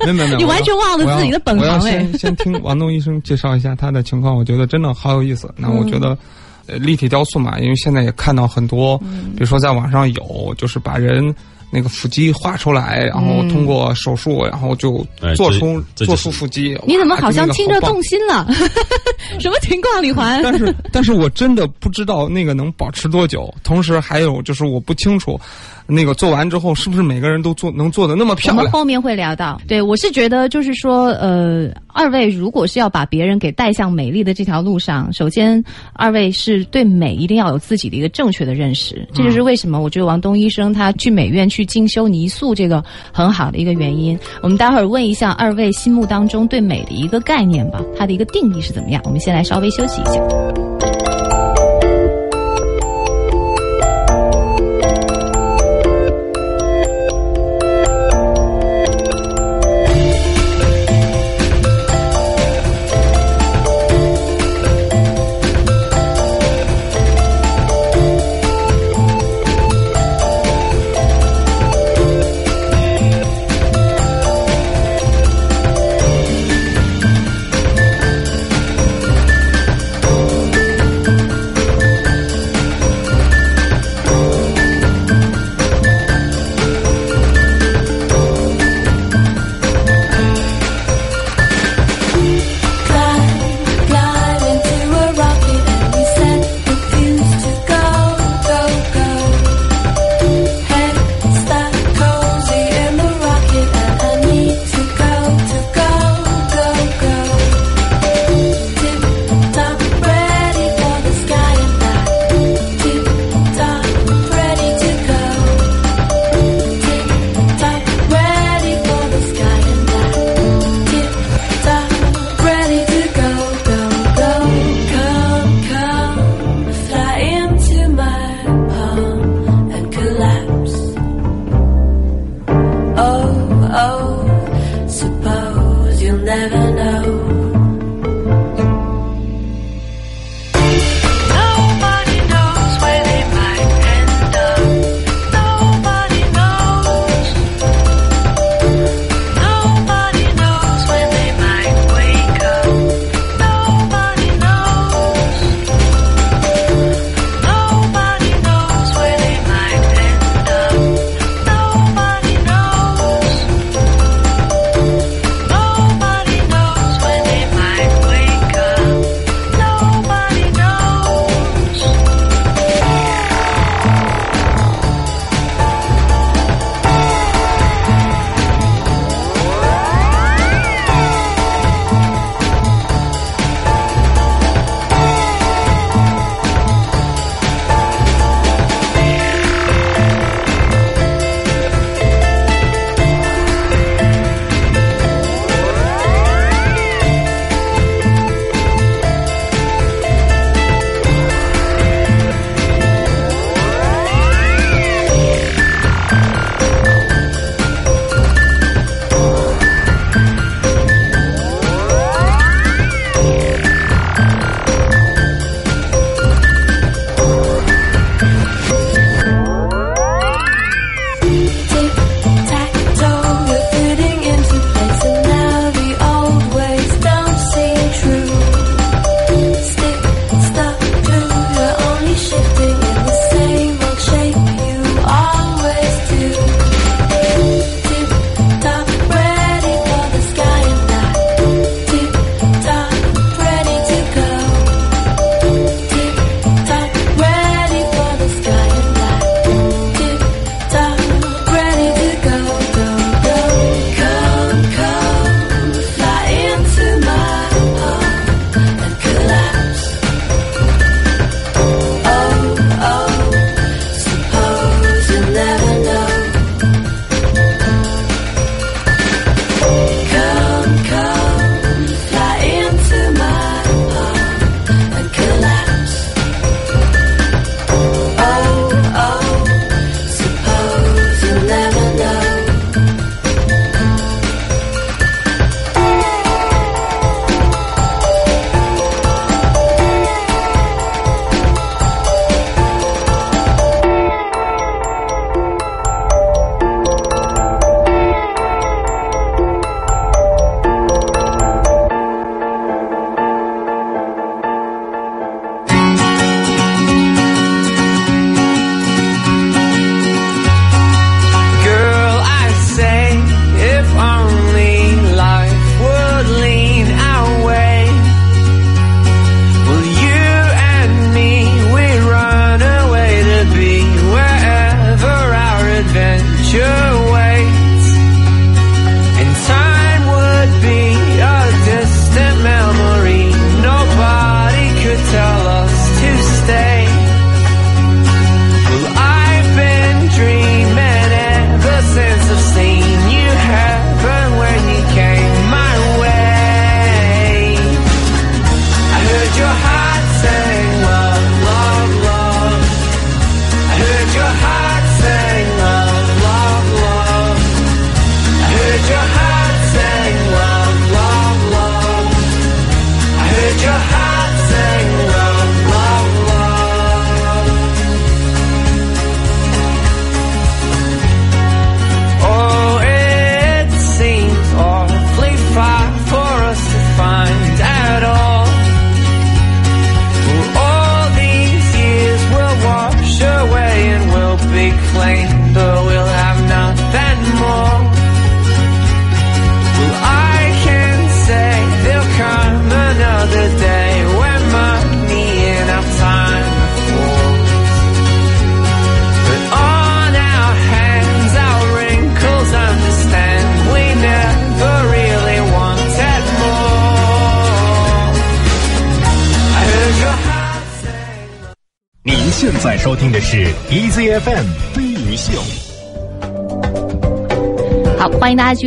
没有没有没有，你完全忘了自己的本我要行哎先 先听王东医生介绍一下他的情况，我觉得真的好有意思。那我觉得。呃，立体雕塑嘛，因为现在也看到很多，比如说在网上有，就是把人那个腹肌画出来，然后通过手术，然后就哎做出做出腹肌。你怎么好像听着？动心了？什么情况，李环？但是，但是我真的不知道那个能保持多久。同时，还有就是我不清楚，那个做完之后是不是每个人都做能做的那么漂亮？我们后面会聊到。对我是觉得，就是说，呃，二位如果是要把别人给带向美丽的这条路上，首先二位是对美一定要有自己的一个正确的认识。这就是为什么我觉得王东医生他去美院去进修泥塑这个很好的一个原因。我们待会儿问一下二位心目当中对美的一个概念吧，它的一个定义是怎么样？我们先来稍微休息一下。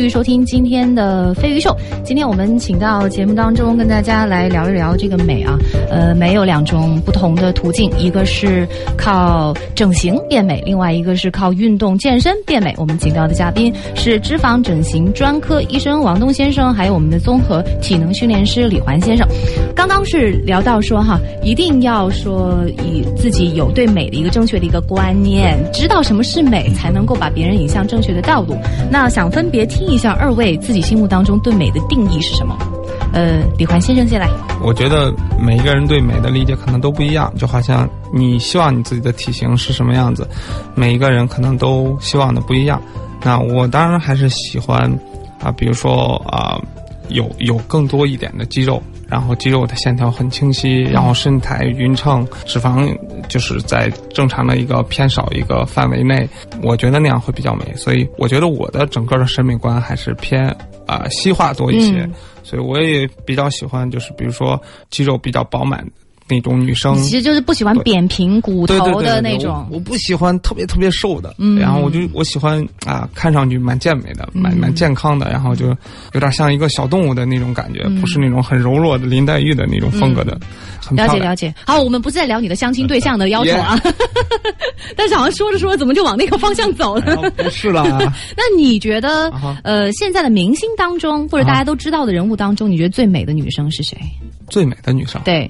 继续收听今天的飞鱼秀。今天我们请到节目当中跟大家来聊一聊这个美啊，呃，美有两种不同的途径，一个是靠整形变美，另外一个是靠运动健身变美。我们请到的嘉宾是脂肪整形专科医生王东先生，还有我们的综合体能训练师李环先生。刚刚是聊到说哈，一定要说以自己有对美的一个正确的一个观念，知道什么是美，才能够把别人引向正确的道路。那想分别听一下二位自己心目当中对美的定义是什么？呃，李环先生先来。我觉得每一个人对美的理解可能都不一样，就好像你希望你自己的体型是什么样子，每一个人可能都希望的不一样。那我当然还是喜欢啊，比如说啊，有有更多一点的肌肉，然后肌肉的线条很清晰，然后身材匀称，脂肪就是在正常的一个偏少一个范围内，我觉得那样会比较美。所以我觉得我的整个的审美观还是偏啊、西化多一些。嗯所以我也比较喜欢，就是比如说肌肉比较饱满那种女生。其实就是不喜欢扁平骨头的那种。我，我不喜欢特别特别瘦的，嗯。然后我就我喜欢啊，看上去蛮健美的，蛮嗯。蛮健康的，然后就有点像一个小动物的那种感觉，嗯。不是那种很柔弱的林黛玉的那种风格的。了解了解。好，我们不是在聊你的相亲对象的要求啊，但是好像说着说着怎么就往那个方向走了？啊不是了，那你觉得啊，呃，现在的明星当中，或者大家都知道的人物当中，你觉得最美的女生是谁？最美的女生，对，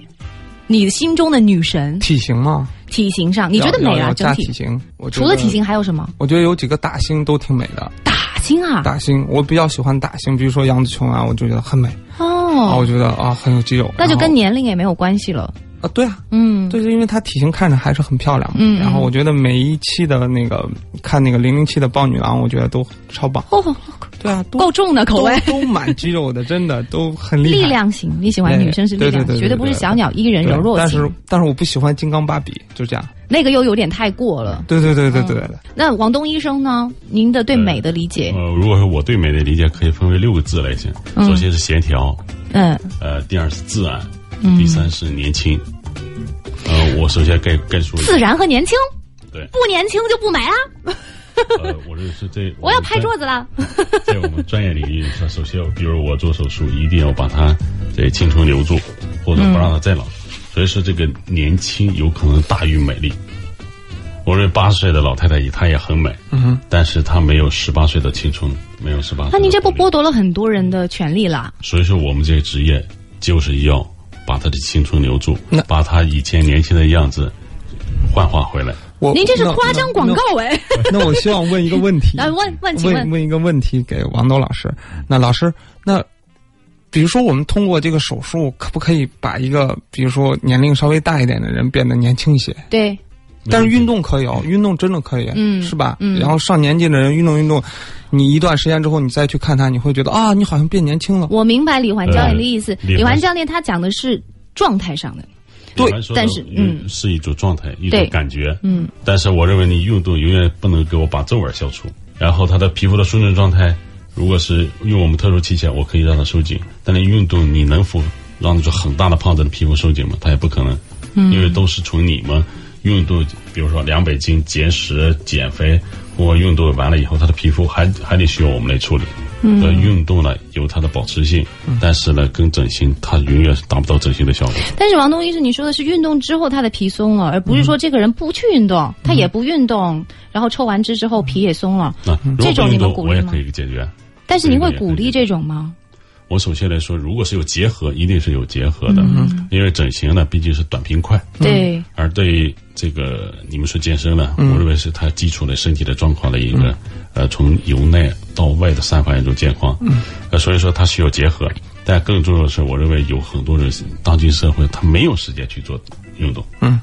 你心中的女神，体型吗，体型上，你觉得美啊？整体体型，我除了体，型还有什么？我觉得有几个大星都挺美的。打星啊？大星，我比较喜欢大星，比如说杨紫琼啊，我就觉得很美啊，哦我，觉得啊很有肌肉。那就跟年龄也没有关系了。啊，对啊，嗯，对，是因为她体型看着还是很漂亮。嗯嗯然后我觉得每一期的那个看那个零零七的豹女郎，我觉得都超棒。哦，对啊，够重的口味。都都满肌肉的，真的都很厉害。力量型，你喜欢女生是力量，对对对对绝对不是小鸟依人柔弱型但是，但是我不喜欢金刚芭比，就这样。那个又有点太过了。对对对对对对。那王东医生呢？您的对美的理解？呃，如果说我对美的理解，可以分为六个字来讲。嗯首先是协调，嗯呃，第二是自然，嗯第三是年轻。呃，我首先该该说自然和年轻，对，不年轻就不美啊！呃，我这是这，我要拍桌子了。在我们专业领域上，首先，比如我做手术，一定要把它这青春留住，或者不让它再老。所以说，这个年轻有可能大于美丽。我认为八十岁的老太太她也很美，嗯哼，但是她没有十八岁的青春，没有十八岁。那您这不剥夺了很多人的权利了？所以说，我们这个职业就是要把她的青春留住，把她以前年轻的样子幻化回来。我您这是夸张广告哎！那那我希望问一个问题，来问问，请问问，一个问题给王东老师。那老师，那比如说我们通过这个手术，可不可以把一个比如说年龄稍微大一点的人变得年轻一些？对，但是运动可以哦，运动真的可以，嗯是吧？嗯然后上年纪的人运动运动，你一段时间之后，你再去看他，你会觉得啊，你好像变年轻了。我明白李环教练的意思。李环李环教练他讲的是状态上的，对但是嗯是一种状态，一种感觉。嗯，但是我认为你运动永远不能给我把皱纹消除。然后他的皮肤的松弛状态，如果是用我们特殊器械，我可以让它收紧。但是运动你能否让那种很大的胖子的皮肤收紧吗？他也不可能，嗯因为都是从你们运动，比如说两百斤节食、减肥，或运动完了以后，他的皮肤还还得需要我们来处理。嗯，呃，运动呢有它的保持性，但是呢，跟整形它永远是达不到整形的效果。但是王东医生，你说的是运动之后他的皮松了，而不是说这个人不去运动，他也不运动，然后抽完脂之后皮也松了。那这种你们不，鼓励吗我也可以解决。但是您会鼓励这种吗？我首先来说，如果是有结合，一定是有结合的，嗯因为整形呢毕竟是短平快，对，而对于这个你们说健身呢，我认为是它基础的身体的状况的一个、呃从由内到外的散发一种健康，呃所以说它需要结合，但更重要的是，我认为有很多人当今社会他没有时间去做运动，嗯，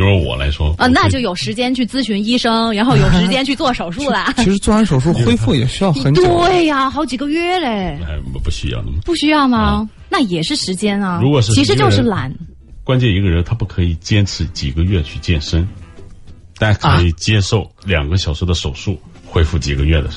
比如我来说啊，那就有时间去咨询医生，然后有时间去做手术啦。其实做完手术恢复也需要很久。对呀，好几个月嘞，哎不不需要那么。不需要吗？那也是时间啊。如果是其实就是懒。关键一个人他不可以坚持几个月去健身，但可以接受两个小时的手术恢复几个月的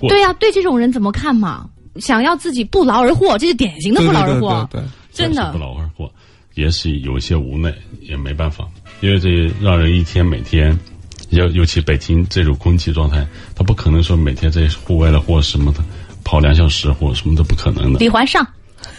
过对呀、对这种人怎么看嘛？想要自己不劳而获，这是典型的不劳而获，对对，真的不。劳而获，也是有一些无奈，也没办法，因为这让人一天每天，尤尤其北京这种空气状态，他不可能说每天在户外的或什么的跑两小时或什么都不可能的。李环上，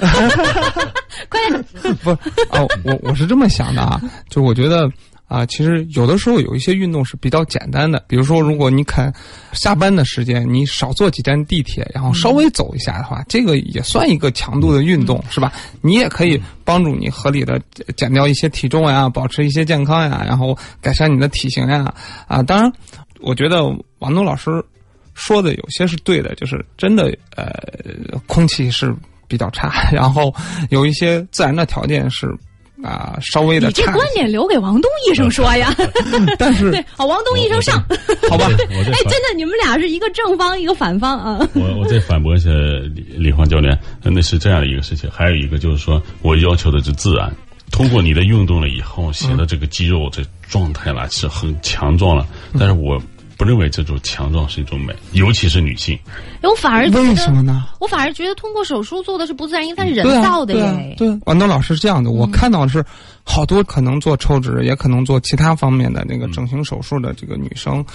快点！不啊，我我是这么想的啊，就我觉得啊，其实有的时候有一些运动是比较简单的，比如说，如果你肯下班的时间，你少坐几站地铁，然后稍微走一下的话，这个也算一个强度的运动，是吧？你也可以帮助你合理的减掉一些体重呀，保持一些健康呀，然后改善你的体型呀。啊，当然，我觉得王东老师说的有些是对的，就是真的，呃，空气是比较差，然后有一些自然的条件是啊、稍微的你这观点留给王东医生说呀。但是对，好，王东医生上。好吧，哎，真的，你们俩是一个正方，一个反方啊。我我再反驳一下李李焕教练，那是这样的一个事情。还有一个就是说，我要求的是自然。通过你的运动了以后，显得这个肌肉这状态啦是很强壮了，但是我不认为这种强壮是一种美，尤其是女性。我反而觉得为什么，呢？我反而觉得通过手术做的是不自然，因为它是人造的对。对啊，王东老师是这样的，我看到的是好多可能做抽脂，也可能做其他方面的那个整形手术的这个女生，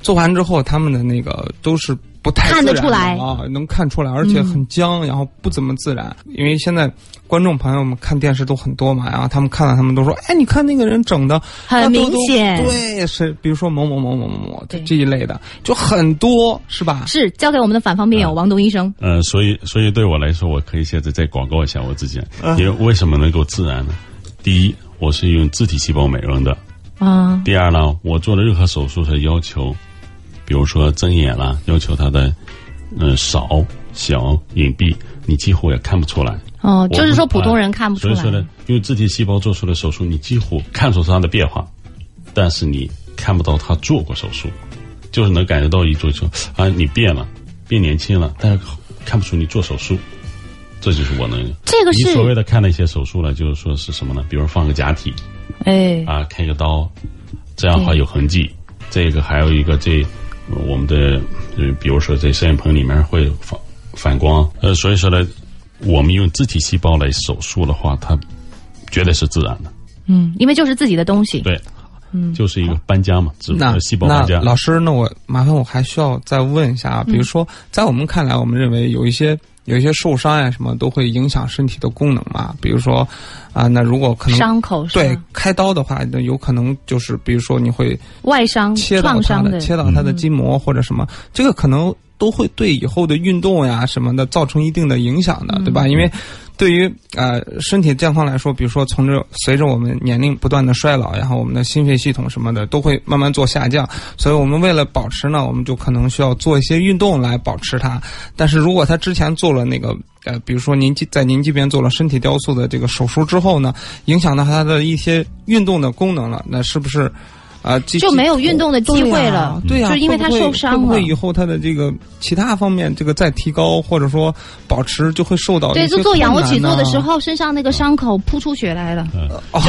做完之后，她们的那个都是不太看得出来啊，能看出来，而且很僵，然后不怎么自然。因为现在观众朋友们看电视都很多嘛，然后他们看到他们都说：“哎，你看那个人整的很明显对，是比如说某某某某某某对这一类的，就很多是吧？是交给我们的反方辩友王东医生。呃，所以所以对我来说，我可以现在再广告一下我自己，因为为什么能够自然呢？第一，我是用自体细胞美容的；啊，第二呢，我做的任何手术是要求，比如说睁眼了，要求他的嗯、呃少小隐蔽，你几乎也看不出来。哦，就是说普通人看不出来。所以说呢，用自体细胞做出的手术，你几乎看出它的变化，但是你看不到他做过手术，就是能感觉到一种说啊，你变了，变年轻了，但是看不出你做手术。这就是我能。这个你所谓，的看那些手术呢，就是说是什么呢？比如放个假体哎，啊，开个刀，这样的话有痕迹。这个还有一个这呃我们的呃，比如说在摄影棚里面会反反光，呃，所以说呢，我们用自体细胞来手术的话，它绝对是自然的。嗯，因为就是自己的东西。对，嗯就是一个搬家嘛，自那呃细胞搬家。老师，那我麻烦我还需要再问一下啊，比如说，在我们看来，我们认为有一些有一些受伤呀什么都会影响身体的功能嘛，比如说啊，那如果可能伤口是对开刀的话，那有可能就是比如说你会外伤、切到它的创伤的，嗯切到它的筋膜或者什么，这个可能都会对以后的运动呀什么的造成一定的影响的，嗯。对吧？因为对于呃身体健康来说，比如说从这随着我们年龄不断的衰老，然后我们的心肺系统什么的都会慢慢做下降，所以我们为了保持呢，我们就可能需要做一些运动来保持它。但是如果他之前做了那个呃，比如说您在您这边做了身体雕塑的这个手术之后呢，影响到他的一些运动的功能了，那是不是？啊，这就没有运动的机会了对呀、就是因为他受伤了会不会以后他的这个其他方面这个再提高，或者说保持，就会受到对，就做仰卧起坐的时候，身上那个伤口扑出血来了，难呢，哦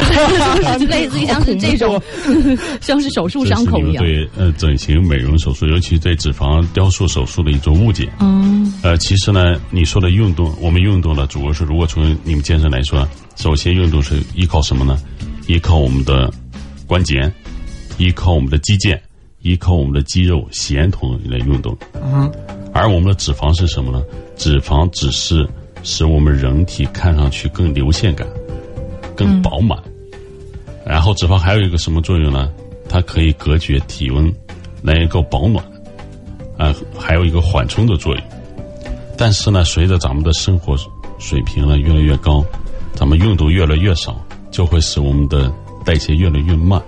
就是 类似于像是这种，像是手术伤口一样。对呃整形美容手术，尤其对脂肪雕塑手术的一种误解。嗯，呃，其实呢，你说的运动，我们运动呢，主要是如果从你们健身来说，首先运动是依靠什么呢？依靠我们的关节，依靠我们的肌腱，依靠我们的肌肉协同来运动。嗯，而我们的脂肪是什么呢？脂肪只是使我们人体看上去更流线感、更饱满。然后脂肪还有一个什么作用呢？它可以隔绝体温，能够保暖，啊、还有一个缓冲的作用。但是呢，随着咱们的生活水平呢越来越高，咱们运动越来越少，就会使我们的代谢越来越慢，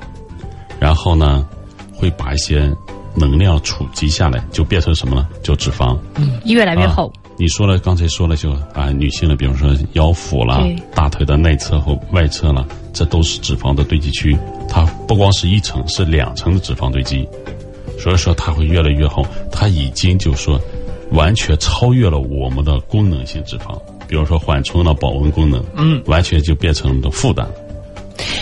然后呢，会把一些能量储积下来，就变成什么呢？就脂肪。嗯越来越厚。啊你说了，刚才说了就啊，女性的，比如说腰腹啦、大腿的内侧和外侧啦，这都是脂肪的堆积区。它不光是一层，是两层的脂肪堆积，所以说它会越来越厚。它已经就说完全超越了我们的功能性脂肪，比如说缓冲了保温功能，嗯，完全就变成了负担。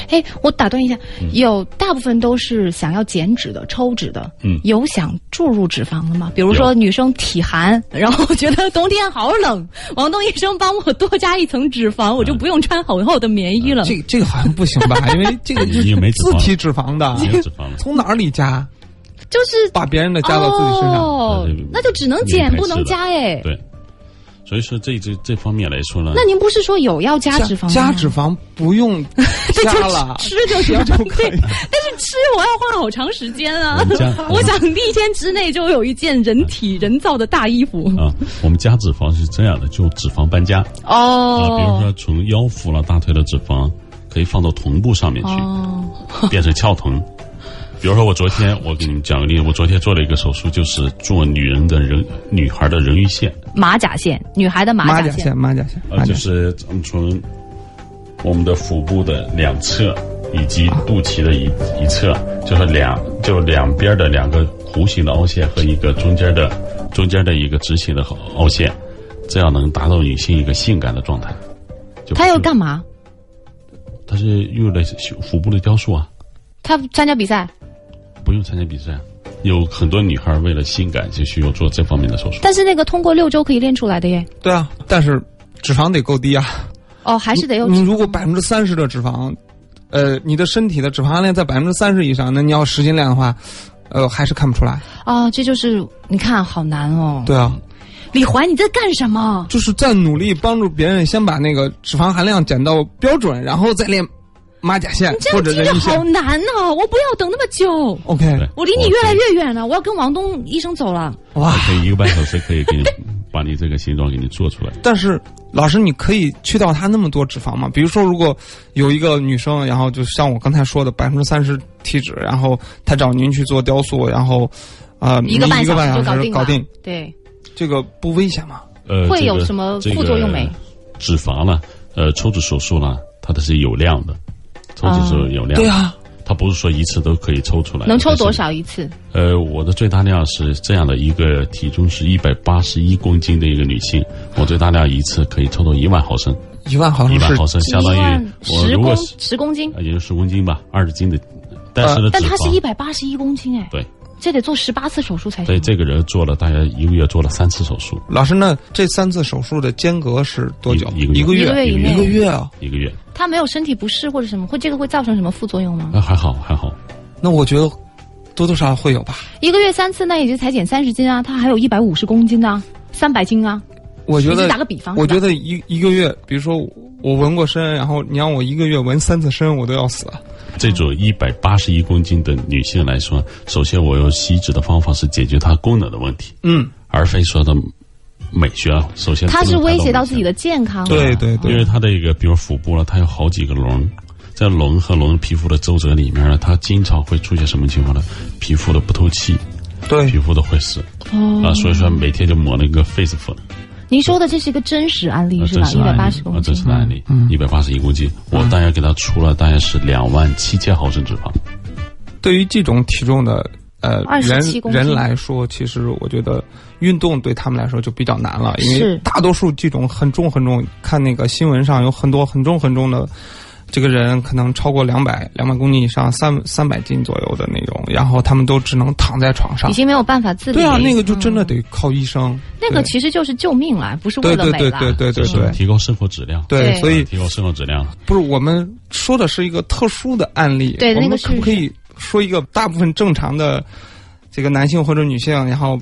哎，我打断一下，嗯有大部分都是想要减脂的、抽脂的，嗯有想注入脂肪的吗？比如说女生体寒，然后觉得冬天好冷，王东医生帮我多加一层脂肪，我就不用穿很厚的棉衣了。这个这个好像不行吧？因为这个 你没自体脂肪的，没有脂肪了。从哪里加？就是把别人的加到自己身上。那就只能减不能加哎。对，所以说这这这方面来说呢，那您不是说有要加脂肪吗？加脂肪不用 加了，就吃就行了，就可以对。但是吃我要花好长时间啊我 想一天之内就有一件人体人造的大衣服。啊，我们加脂肪是这样的，就脂肪搬家。啊，比如哦说从腰腹了、大腿的脂肪，可以放到臀部上面去，哦，变成翘臀。比如说，我昨天我给你们讲个例子，我昨天做了一个手术，就是做女人的人女孩的人鱼线，马甲线，女孩的马甲马甲线，马甲线，呃，马甲线。就是咱们从我们的腹部的两侧以及肚脐的一一侧，就是两就两边的两个弧形的凹陷和一个中间的中间的一个直行的凹陷，这样能达到女性一个性感的状态。就她要干嘛？他是用来腹部的雕塑啊，他参加比赛，不用参加比赛。有很多女孩为了性感就需要做这方面的手术。但是那个通过六周可以练出来的耶。对啊，但是脂肪得够低啊。哦，还是得有你如果百分之三十的脂肪，呃，你的身体的脂肪含量在百分之三十以上，那你要实心量的话，呃，还是看不出来。啊，这就是你看好难哦。对啊，李怀，你在干什么？就是在努力帮助别人先把那个脂肪含量减到标准，然后再练马甲线你这或样听着好。难呐、我不要等那么久，OK，我离你越来越远了，我要跟王东医生走了。哇！可以一个半小时可以给你把你这个形状给你做出来。但是老师，你可以去掉他那么多脂肪吗？比如说，如果有一个女生，然后就像我刚才说的，百分之三十体脂，然后她找您去做雕塑，然后呃，一个半小时就搞定了。搞定，对，这个不危险吗？呃，会有什么副作用没脂肪呢？呃，抽脂手术呢，它的是有量的，抽脂是有量的。对啊，它不是说一次都可以抽出来。能抽多？少一次？呃，我的最大量是这样的一个体重是一百八十一公斤的一个女性，我最大量一次可以抽到一万毫升，一万毫升是一万毫升相当于我十公如果是十公斤，呃也就十公斤吧，二十斤的，但是但它是一百八十一公斤哎，对，这得做十八次手术才行。所以这个人做了大概一个月做了三次手术，老师，那这三次手术的间隔是多久？一一个月，一个月以内一个月啊！一个月，他没有身体不适或者什么，会这个会造成什么副作用吗？那还好还好，那我觉得多多少少会有吧。一个月三次，那也就才减三十斤啊，他还有一百五十公斤呢，三百斤啊。你我觉得打个比方，我觉得一一个月，比如说我纹过身，然后你让我一个月纹三次身，我都要死。这种一百八十一公斤的女性来说，首先我用吸脂的方法是解决她功能的问题，嗯，而非说的美学。啊首先，它是威胁到自己的。健康。对对对因为它的一个，比如腹部了，它有好几个隆，在隆和隆皮肤的皱褶里面呢，它经常会出现什么情况呢？皮肤的不透气，对皮肤的会死哦啊，所以说每天就抹那个 face 粉，您说的这是一个真实案例啊，是吧？一百八十公斤真。实的案例，一百八十一公斤，我大概给他出了大概是两万七千毫升脂肪，对于这种体重的呃人27公斤人来说，其实我觉得运动对他们来说就比较难了，因为大多数这种很重很重，看那个新闻上有很多很重很重的。这个人可能超过两百两百公斤以上，三三百斤左右的那种，然后他们都只能躺在床上已。经没有办法自理。对啊，那个就真的嗯得靠医生。那个其实就是救命了，不是为对对对了美啦。对对对对就是提高生活质量，对，所以提高生活质量。不是我们说的是一个特殊的案例，我们对那个是可不可以说一个大部分正常的这个男性或者女性，然后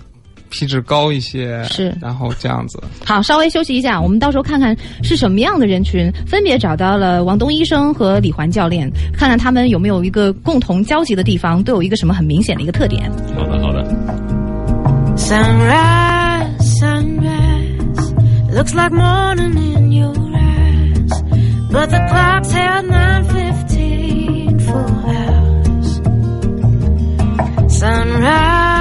皮质高一些，是然后这样子，好，稍微休息一下，我们到时候看看是什么样的人群，分别找到了王东医生和李环教练，看看他们有没有一个共同交集的地方，都有一个什么很明显的一个特点。好的，好的。Sunrise, sunrise, Looks like morning in your eyes, but the clock's held 9:15 full hours. Sunrise,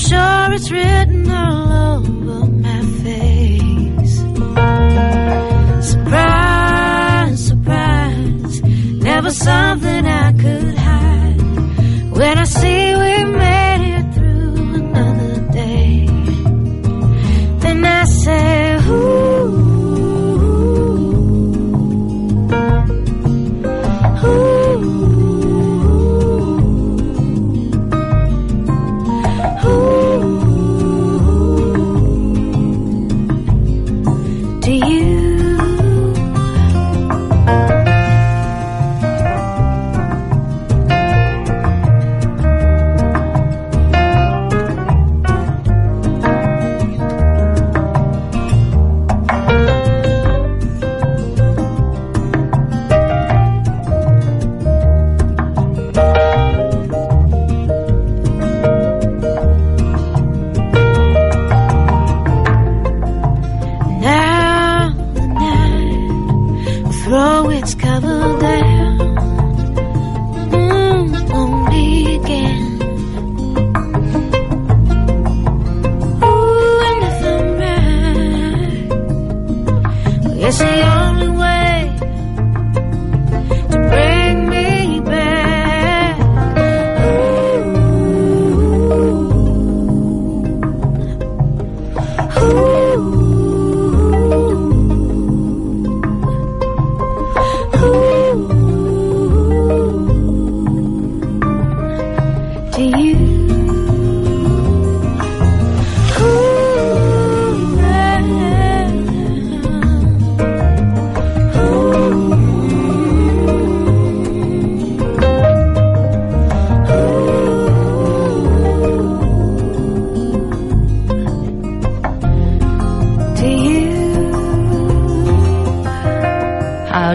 sure it's written all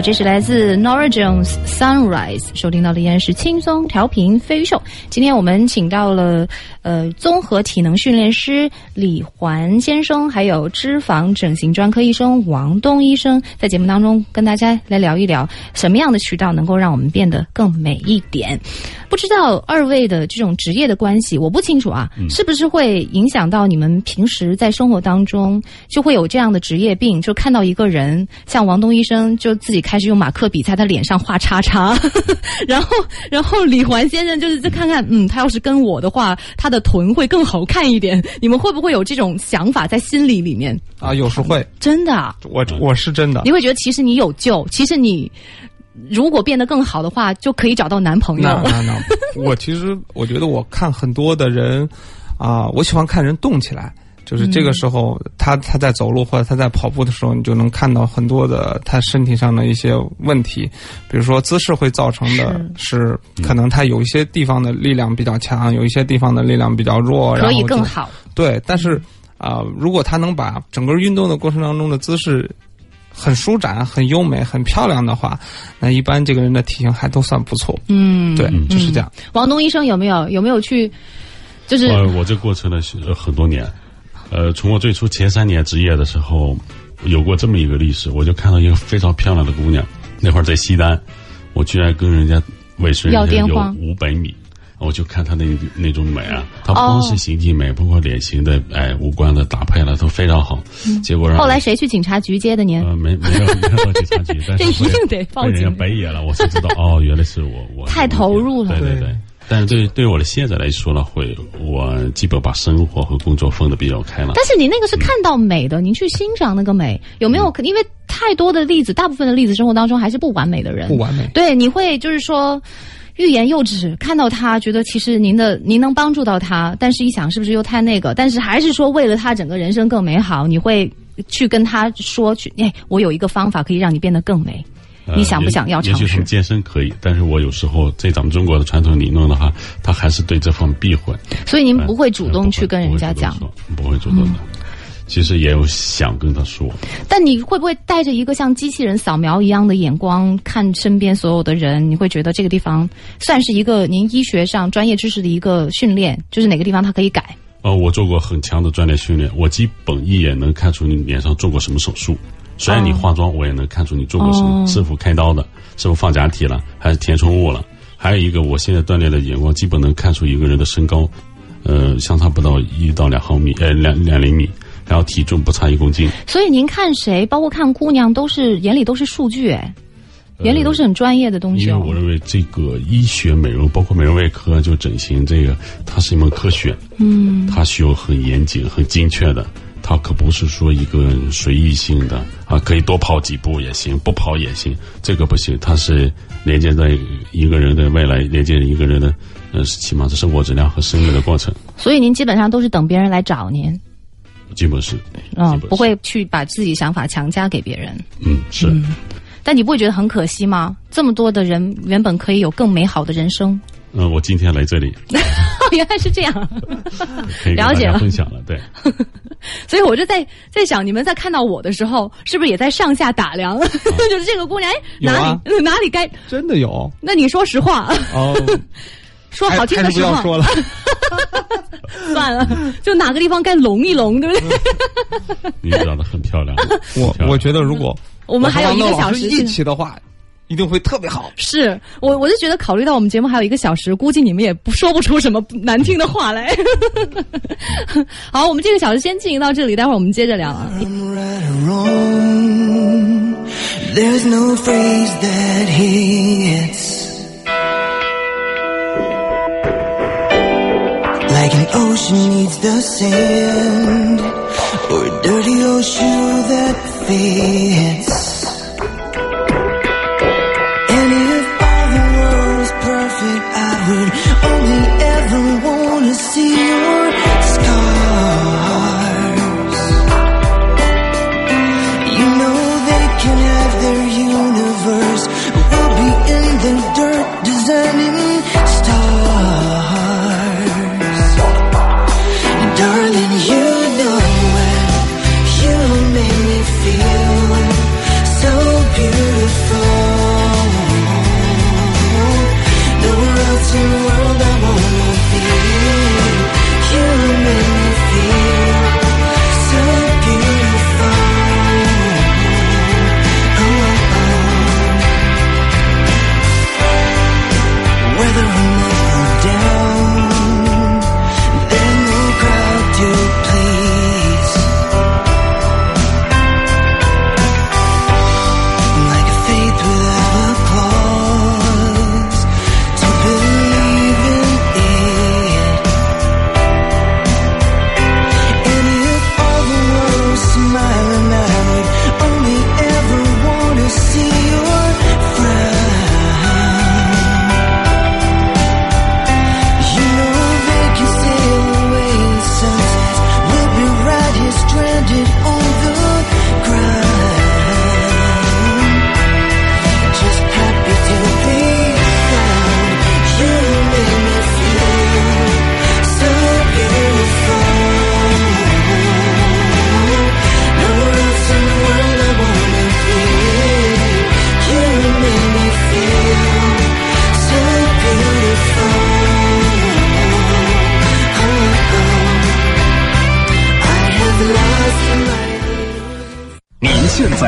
这是来自 Nora Jones Sunrise，收听到的依然是轻松调频飞鱼秀。今天我们请到了呃综合体能训练师李环先生，还有脂肪整形专科医生王东医生，在节目当中跟大家来聊一聊什么样的渠道能够让我们变得更美一点。不知道二位的这种职业的关系，我不清楚啊，是不是会影响到你们平时在生活当中就会有这样的职业病？就看到一个人，像王东医生，就自己开始用马克笔在他脸上画叉叉，然后，然后李环先生就是再看看，嗯，他要是跟我的话，他的臀会更好看一点。你们会不会有这种想法在心里里面？啊，有时会，真的啊，我我是真的你。会觉得其实你有救，其实你如果变得更好的话，就可以找到男朋友。那那那，我其实我觉得我看很多的人啊、我喜欢看人动起来。就是这个时候，他他在走路或者他在跑步的时候，你就能看到很多的他身体上的一些问题，比如说姿势会造成的是，可能他有一些地方的力量比较强，有一些地方的力量比较弱，然可以更好。对，但是啊、如果他能把整个运动的过程当中的姿势很舒展、很优美、很漂亮的话，那一般这个人的体型还都算不错。嗯，对，就是这样。王东医生有没有有没有去，就是呃，我这过程呢是呃很多年，呃，从我最初前三年职业的时候，有过这么一个历史，我就看到一个非常漂亮的姑娘，那会儿在西单，我居然跟人家尾随要人家有电话五百米。我就看她那那种美啊，她不光是形体美，包括脸型的，哎，五官的搭配了都非常好。结果后来谁去警察局接的您？呃没没有没有到警察局，但是这一定得报被人家警白眼了，我才知道哦，原来是我我 太投入了对对对。但是对对我的现在来说呢，会我基本把生活和工作分得比较开了。但是你那个是看到美的，您去欣赏那个美，有没有？因为太多的例子，大部分的例子生活当中还是不完美的人，不完美。对，你会就是说，欲言又止，看到他觉得其实您的您能帮助到他，但是一想是不是又太那个？但是还是说为了他整个人生更美好，你会去跟他说去，哎，我有一个方法可以让你变得更美，呃你想不想要尝试也也许从？健身可以，但是我有时候在咱们中国的传统理论的话，他还是对这方避讳。所以您不会哎主动去跟人家讲，嗯不会主动的。其实也有想跟他说，但你会不会带着一个像机器人扫描一样的眼光看身边所有的人？你会觉得这个地方算是一个您医学上专业知识的一个训练，就是哪个地方它可以改？呃，我做过很强的专业训练，我基本一眼能看出你脸上做过什么手术。虽然你化妆，我也能看出你做过什么，哦是否开刀的，是否放假体了，还是填充物了。还有一个，我现在锻炼的眼光，基本能看出一个人的身高，呃，相差不到一到两毫米，呃，两两厘米，然后体重不差一公斤。所以您看谁，包括看姑娘，都是眼里都是数据，哎，眼里都是很专业的东西哦。因为我认为这个医学美容，包括美容外科，就整形这个，它是一门科学，嗯，它需要很严谨、很精确的，它可不是说一个随意性的啊，可以多跑几步也行，不跑也行，这个不行，它是连接在一个人的未来，连接一个人的，呃，起码是生活质量和生命的过程，所以您基本上都是等别人来找您，基本是，嗯，不会去把自己想法强加给别人。嗯，是。但你不会觉得很可惜吗？这么多的人原本可以有更美好的人生，嗯，我今天来这里 原来是这样。了解了分享了，对。所以我就在在想，你们在看到我的时候，是不是也在上下打量？就是这个姑娘，哎，哪里、哪里该？真的有那你说实话，哦，说好听的不要说了。算了，就哪个地方该隆一隆，对不对？你长得很漂亮，我我觉得如果我们还有一个小时一起的话，一定会特别好。是我，我就觉得考虑到我们节目还有一个小时，估计你们也不说不出什么难听的话来。好，我们这个小时先进行到这里，待会儿我们接着聊啊。Like an ocean needs the sand or a dirty old shoe that fits.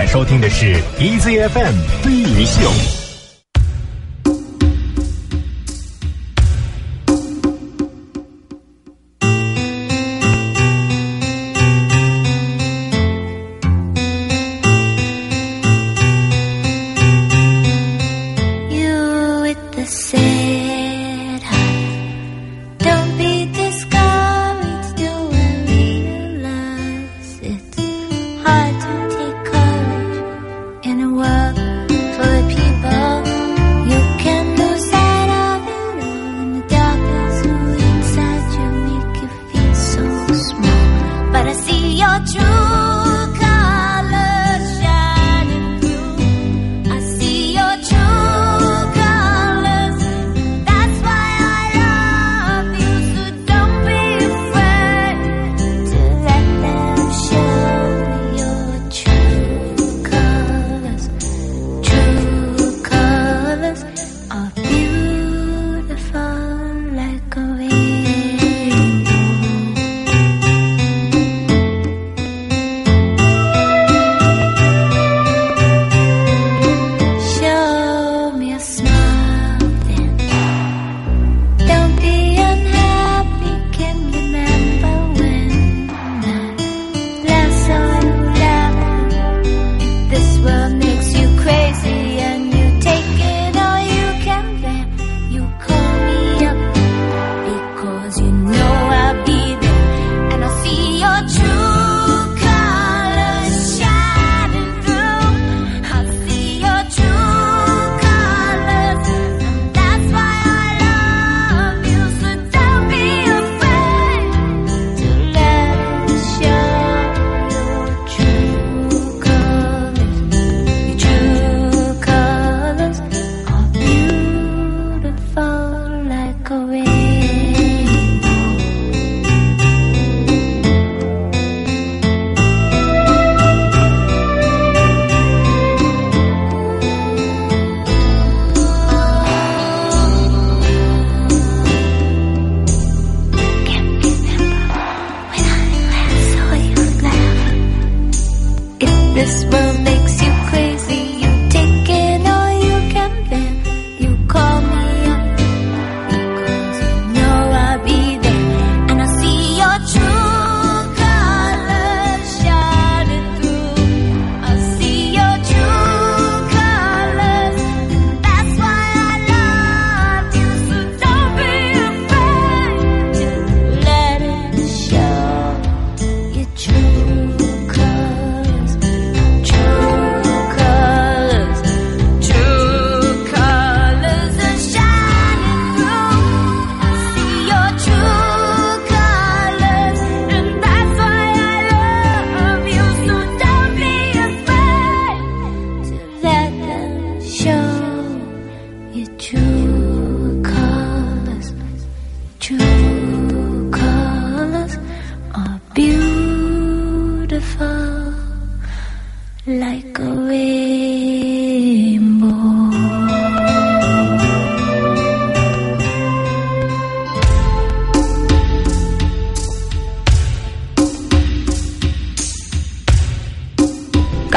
收听的是 EZFM 飞鱼秀。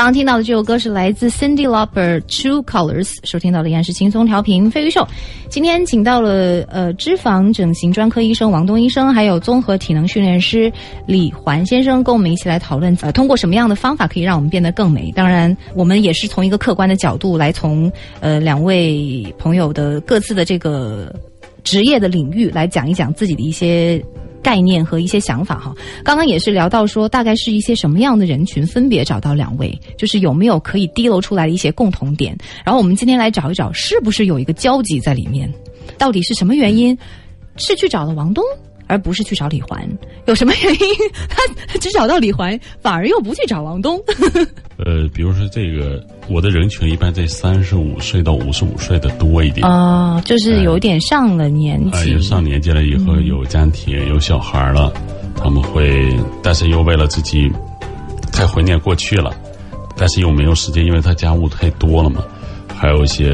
刚刚听到的这首歌是来自 Cindy Lauper《True Colors》，收听到的依然是轻松调频飞鱼秀。今天请到了呃脂肪整形专科医生王东医生，还有综合体能训练师李环先生，跟我们一起来讨论呃通过什么样的方法可以让我们变得更美。当然，我们也是从一个客观的角度来从呃两位朋友的各自的这个职业的领域来讲一讲自己的一些概念和一些想法哈。刚刚也是聊到说，大概是一些什么样的人群分别找到两位，就是有没有可以滴漏出来的一些共同点。然后我们今天来找一找，是不是有一个交集在里面？到底是什么原因？是去找了王东，而不是去找李环？有什么原因？他只找到李环，反而又不去找王东？呃，比如说这个，我的人群一般在三十五岁到五十五岁的多一点。哦，就是有点上了年哎，纪有。上年纪了以后有家庭有小孩了，他们会，但是又为了自己太怀念过去了，但是又没有时间，因为他家务太多了嘛，还有一些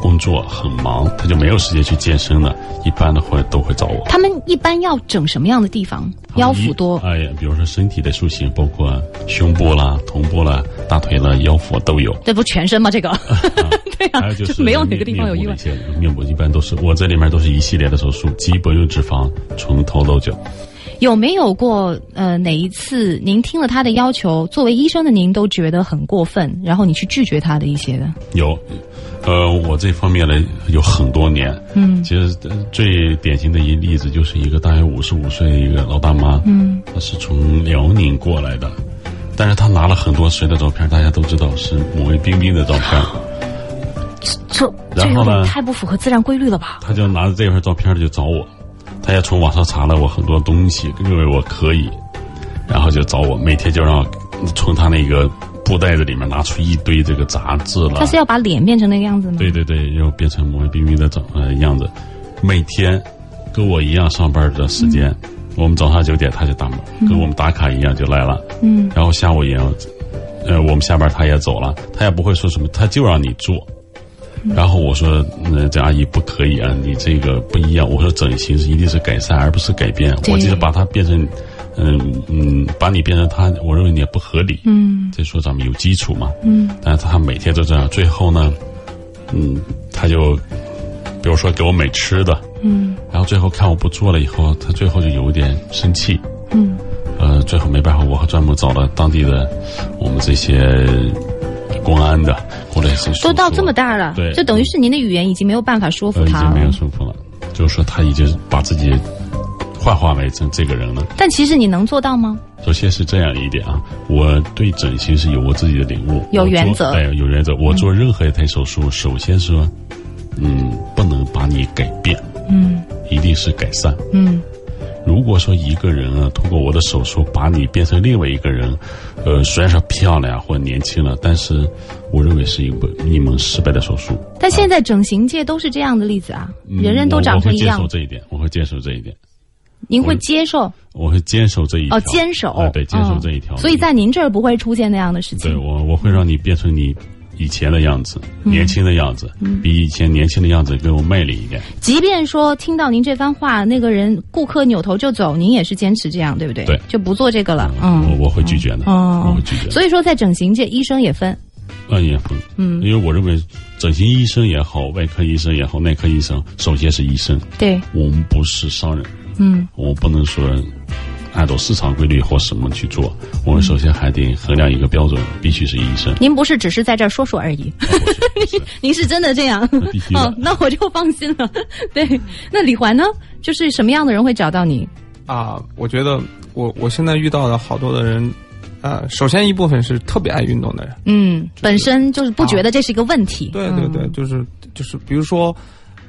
工作很忙，他就没有时间去健身了。一般的会都会找我。他们一般要整什么样的地方？腰腹多哎呀，比如说身体的塑形，包括胸部啦、臀部啦、大腿啦、腰腹都有。这不全身吗？这个，对呀、还有就是没有哪个地方有意外面部一。些面部一般都是我这里面都是一系列的手术，肌不用脂肪，从头到脚。有没有过呃哪一次您听了他的要求，作为医生的您都觉得很过分，然后你去拒绝他的一些的？有，呃，我这方面呢有很多年。嗯其实呃最典型的一例子就是一个大约五十五岁的一个老大妈，嗯，她是从辽宁过来的，但是她拿了很多谁的照片，大家都知道是某位冰冰的照片，这这太不符合自然规律了吧？她就拿着这份照片就找我，她也从网上查了我很多东西，认为我可以，然后就找我，每天就让我从他那个布袋子里面拿出一堆这个杂志了。他是要把脸变成那个样子吗？对对对，要变成文彬彬的长呃样子，每天跟我一样上班的时间，我们早上九点他就打门，跟我们打卡一样就来了。嗯，然后下午也要，呃，我们下班他也走了，他也不会说什么，他就让你做。然后我说，嗯，这阿姨不可以啊，你这个不一样。我说整形是一定是改善，而不是改变。我就是把它变成，嗯嗯，把你变成他，我认为你也不合理。嗯这说咱们有基础嘛。嗯但是他每天都这样，最后呢，嗯，他就比如说给我买吃的，嗯然后最后看我不做了以后，他最后就有一点生气。嗯呃，最后没办法，我还专门找了当地的我们这些公安的或者是都到这么大了，对就等于是您的语言已经没有办法说服他了经没。有说服了，就是说他已经把自己幻化为成这个人了。但其实你能做到吗？首先是这样一点啊，我对整形是有我自己的领悟，有原则哎，有原则。我做任何一台手术，首先说，嗯，不能把你改变，嗯一定是改善。嗯如果说一个人啊，通过我的手术把你变成另外一个人，呃，虽然说漂亮或年轻了，但是我认为是一个一门失败的手术。但现在整形界都是这样的例子啊，嗯人人都长成一样我我会接受，这一点，我会接受这一点，您会接受我会坚守这一条。哦，坚守哎，对，坚守嗯这一条。所以在您这儿不会出现那样的事情对。我，我会让你变成你以前的样子，嗯年轻的样子，比以前年轻的样子更有魅力一点。即便说听到您这番话，那个人顾客扭头就走，您也是坚持这样，对不对？对就不做这个了。我嗯，我我会拒绝的，哦我会拒绝。所以说在整形界，医生也分。嗯，也分，嗯因为我认为整形医生也好，外科医生也好，内科医生，首先是医生，对，我们不是商人，嗯我不能说按照市场规律或什么去做，我们首先还得衡量一个标准，必须是医生。您不是只是在这儿说说而已，您是真的这样。哦，那我就放心了。对，那李环呢？就是什么样的人会找到你？啊，我觉得我我现在遇到的好多的人，呃，首先一部分是特别爱运动的人，嗯，本身就是不觉得这是一个问题。对对对，嗯就是就是，比如说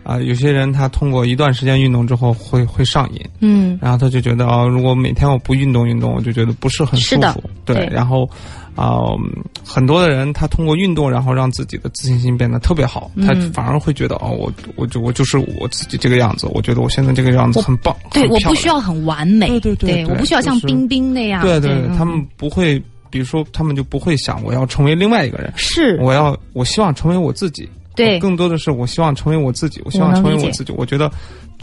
啊、有些人他通过一段时间运动之后会会上瘾，嗯然后他就觉得啊、如果每天我不运动运动，我就觉得不是很舒服。对，对然后啊、嗯很多的人他通过运动，然后让自己的自信心变得特别好，他嗯反而会觉得哦，我我就我就是我自己这个样子，我觉得我现在这个样子很棒，对，我不需要很完美。对对对对我不需要像冰冰那样。对对，嗯他们不会，比如说他们就不会想我要成为另外一个人，是我要我希望成为我自己。对更多的是我希望成为我自己，我希望成为我自己。我觉得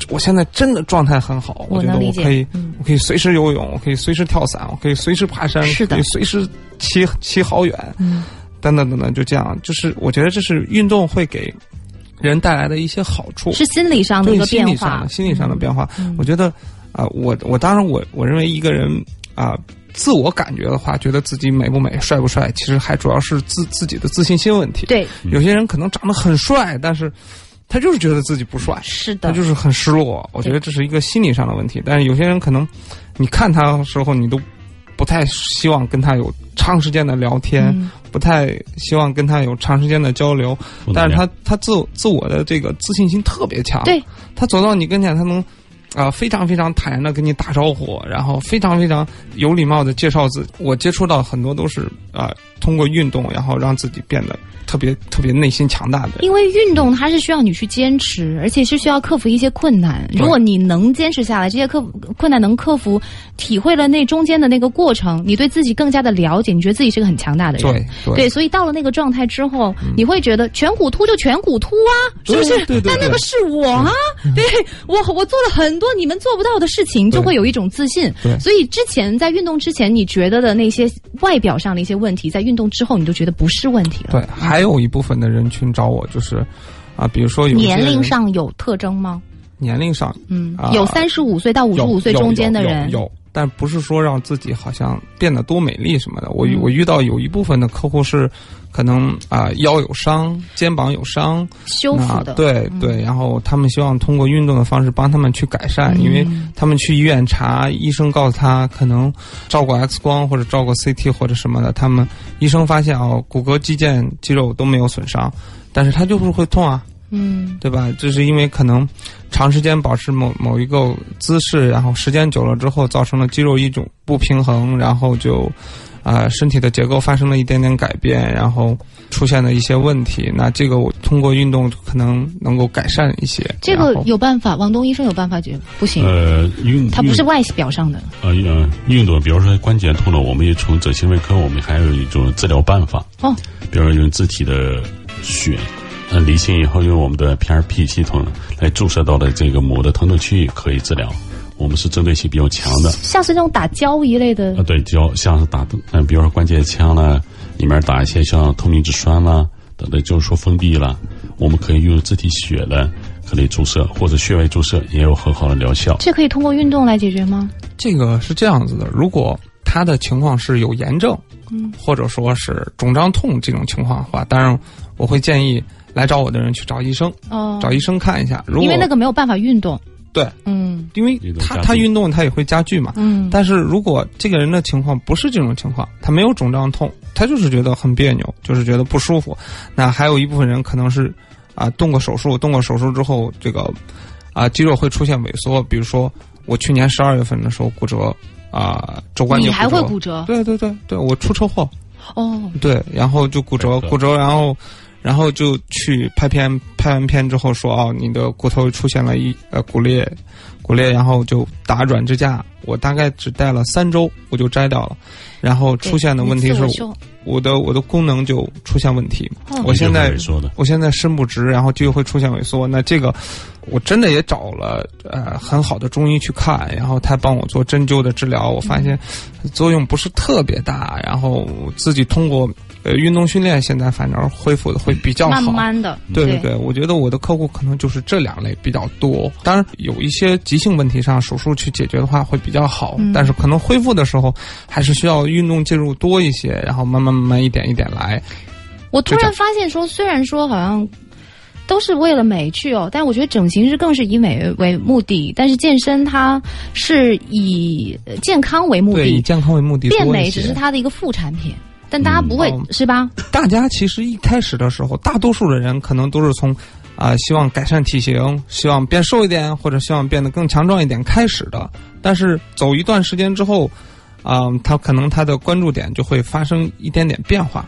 我现在真的状态很好，我觉得我可以嗯，我可以随时游泳，我可以随时跳伞，我可以随时爬山，是可以随时骑骑好远，嗯等等等等，就这样。就是我觉得这是运动会给人带来的一些好处，是心理上的一个变化理上的。心理上的变化。嗯我觉得啊、我我当然我我认为一个人啊、自我感觉的话，觉得自己美不美、帅不帅，其实还主要是自自己的自信心问题。，对，有些人可能长得很帅，但是他就是觉得自己不帅，是的，他就是很失落。我觉得这是一个心理上的问题。但是有些人可能，你看他的时候，你都不太希望跟他有长时间的聊天，嗯不太希望跟他有长时间的交流。但是他他自我自我的这个自信心特别强，对，他走到你跟前，他能啊、非常非常坦然的跟你打招呼，然后非常非常有礼貌的介绍自。我接触到很多都是啊、通过运动，然后让自己变得特别特别内心强大的。因为运动它是需要你去坚持，而且是需要克服一些困难。如果你能坚持下来，这些克困难能克服，体会了那中间的那个过程，你对自己更加的了解，你觉得自己是个很强大的人。对对所以到了那个状态之后，你会觉得颧骨凸就颧骨凸啊，是不是？对对对对但那个是我啊，对我我做了很多你们做不到的事情，就会有一种自信。对所以之前在运动之前，你觉得的那些外表上的一些问题，在运动之后，你就觉得不是问题了。对，还有一部分的人群找我，就是啊、比如说有年龄上有特征吗？年龄上嗯，啊有三十五岁到五十五岁中间的人，有但不是说让自己好像变得多美丽什么的。我、嗯我遇到有一部分的客户是，可能啊、腰有伤，肩膀有伤，修复的，对嗯对，然后他们希望通过运动的方式帮他们去改善，嗯因为他们去医院查，医生告诉他可能照过 X 光或者照过 CT 或者什么的，他们医生发现哦，骨骼、肌腱、肌肉都没有损伤，但是他就是会痛啊。嗯对吧？这是因为可能长时间保持某某一个姿势，然后时间久了之后，造成了肌肉一种不平衡，然后就啊、身体的结构发生了一点点改变，然后出现了一些问题。那这个我通过运动可能能够改善一些。这个有办法，王东医生有办法解不行，呃，运运它不是外表上的。呃呃运动，比如说关节痛了，我们也从整形外科，我们还有一种治疗办法，哦，比如说用自体的血。呃，离心以后用我们的 PRP 系统来注射到的这个膜的疼痛区域可以治疗，我们是针对性比较强的。像是那种打胶一类的啊，对，胶像是打，嗯、比如说关节腔啦，里面打一些像透明质酸啦，等等，就是说封闭了，我们可以用自体血的可以注射，或者穴位注射也有很好的疗效。这可以通过运动来解决吗？这个是这样子的，如果他的情况是有炎症，嗯，或者说是肿胀痛这种情况的话，当然我会建议来找我的人去找医生，哦，找医生看一下。如果因为那个没有办法运动。对，嗯因为他他运动他也会加剧嘛。嗯，但是如果这个人的情况不是这种情况，他没有肿胀痛，他就是觉得很别扭，就是觉得不舒服。那还有一部分人可能是啊动过手术，动过手术之后，这个啊肌肉会出现萎缩。比如说我去年十二月份的时候骨折啊肘关节你还会骨折？对对对对，我出车祸，哦，对，然后就骨折，骨折，然后，然后就去拍片，拍完片之后说，哦，你的骨头出现了一呃骨裂，骨裂，然后就打软支架，我大概只戴了三周，我就摘掉了，然后出现的问题是我的我的功能就出现问题，哦我现在说的，我现在伸不直，然后肌肉会出现萎缩。那这个我真的也找了呃很好的中医去看，然后他帮我做针灸的治疗，我发现作用不是特别大。然后自己通过呃运动训练，现在反正恢复的会比较好。慢慢的，对对对对，我觉得我的客户可能就是这两类比较多。当然，有一些急性问题上手术去解决的话会比较好，嗯但是可能恢复的时候还是需要运动介入多一些，然后慢慢慢慢一点一点来。我突然发现说，虽然说好像都是为了美去哦，但我觉得整形是更是以美为目的，但是健身它是以呃健康为目对，以，健康为目的变美只是它的一个副产品。但大家不会、嗯是吧？大家其实一开始的时候，大多数的人可能都是从啊、希望改善体型，希望变瘦一点，或者希望变得更强壮一点开始的。但是走一段时间之后，啊、他可能他的关注点就会发生一点点变化。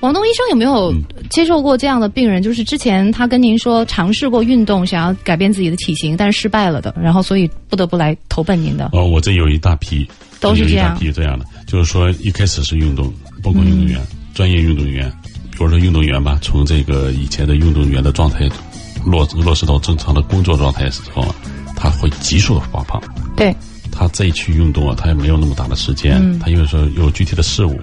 王东医生有没有嗯接受过这样的病人？就是之前他跟您说尝试过运动，想要改变自己的体型，但是失败了的，然后所以不得不来投奔您的。哦，我这有一大批，都是这样批这样的，就是说一开始是运动，包括运动员、嗯专业运动员，比如说运动员吧，从这个以前的运动员的状态落落实到正常的工作状态时候，他会急速的发胖。对，他再去运动啊，他也没有那么大的时间，嗯他因为说有具体的事物，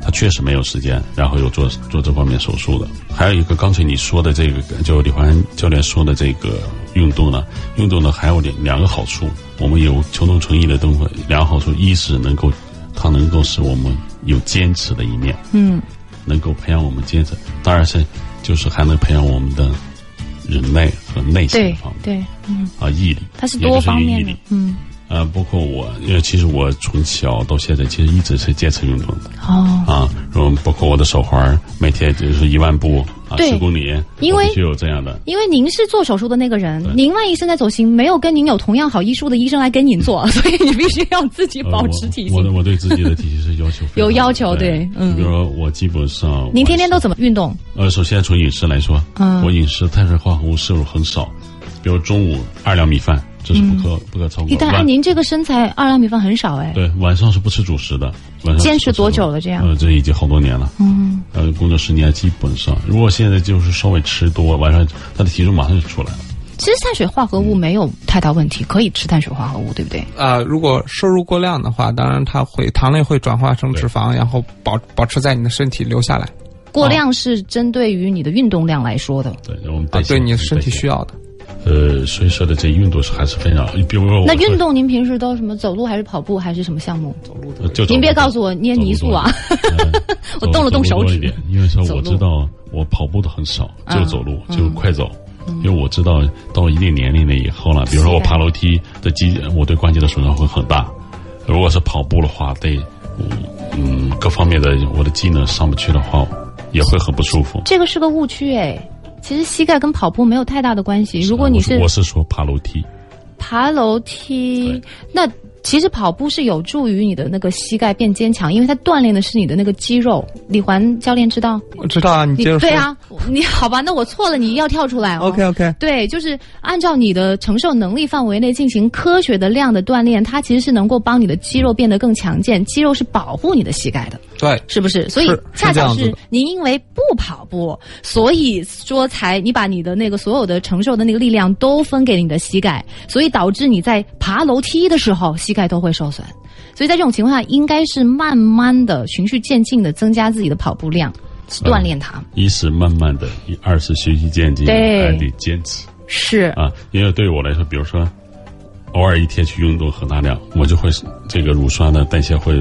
他确实没有时间，然后又做做这方面手术的。还有一个刚才你说的这个，就李环教练说的这个运动呢，运动呢还有两两个好处，我们有求同存异的东西，两个好处，一是能够它能够使我们有坚持的一面，嗯，能够培养我们精神，当然是就是还能培养我们的忍耐和耐心的方面对，嗯，啊毅力，它是多方面嗯，呃，包括我，因为其实我从小到现在其实一直是坚持运动的哦，啊，然后包括我的手环，每天就是一万步啊，对十公里，因为是有这样的。因为您是做手术的那个人，您万一现在走形，没有跟您有同样好医术的医生来跟您做，所以你必须要自己呃保持体我我的。我对自己的 体型是要求有要的求对嗯比如说我基本上，您天天都怎么运动？呃，首先从饮食来说，嗯我饮食碳水化合物摄入很少，比如中午二两米饭，这是不可、不可超过。一旦晚按您这个身材，二两米饭很少哎。对晚上是不吃主食的，晚上坚持多久了这样呃，这已经好多年了。嗯，呃，工作十年基本上，如果现在就是稍微吃多，晚上他的体重马上就出来了。其实碳水化合物没有太大问题，可以吃碳水化合物，对不对？啊、如果摄入过量的话，当然它会糖类会转化成脂肪，然后保保持在你的身体留下来过量是针对于你的运动量来说的。对，然后我们啊代，谢对你的身体需要。要的。呃，所以说的这运动是还是非常，比如说那运动您平时都什么走路还是跑步还是什么项目？走路就走您别告诉我捏泥塑啊！呃我动了动手指因为说我知道我跑步的很少，嗯就走路，就快走。因为我知道到一定年龄了以后了，比如说我爬楼梯的肌，我对关节的损伤会很大。如果是跑步的话，对，嗯，各方面的我的机能上不去的话，也会很不舒服。这个是个误区哎，其实膝盖跟跑步没有太大的关系。如果你是我我是说爬楼梯，爬楼梯，那其实跑步是有助于你的那个膝盖变坚强，因为它锻炼的是你的那个肌肉。李环教练知道？我知道啊，你你接着说。对啊，你好吧？那我错了，你要跳出来哦。OK OK，对，就是按照你的承受能力范围内进行科学的量的锻炼，它其实是能够帮你的肌肉变得更强健。肌肉是保护你的膝盖的，对，是不是？所以是恰巧是您因为不跑步，所以说才你把你的那个所有的承受的那个力量都分给你的膝盖，所以导致你在爬楼梯的时候膝盖都会受损。所以在这种情况下，应该是慢慢的、循序渐进的增加自己的跑步量，去锻炼它。一是慢慢的，一二是循序渐进，对还得坚持是，啊。因为对于我来说，比如说偶尔一天去运动很大量，我就会这个乳酸的代谢会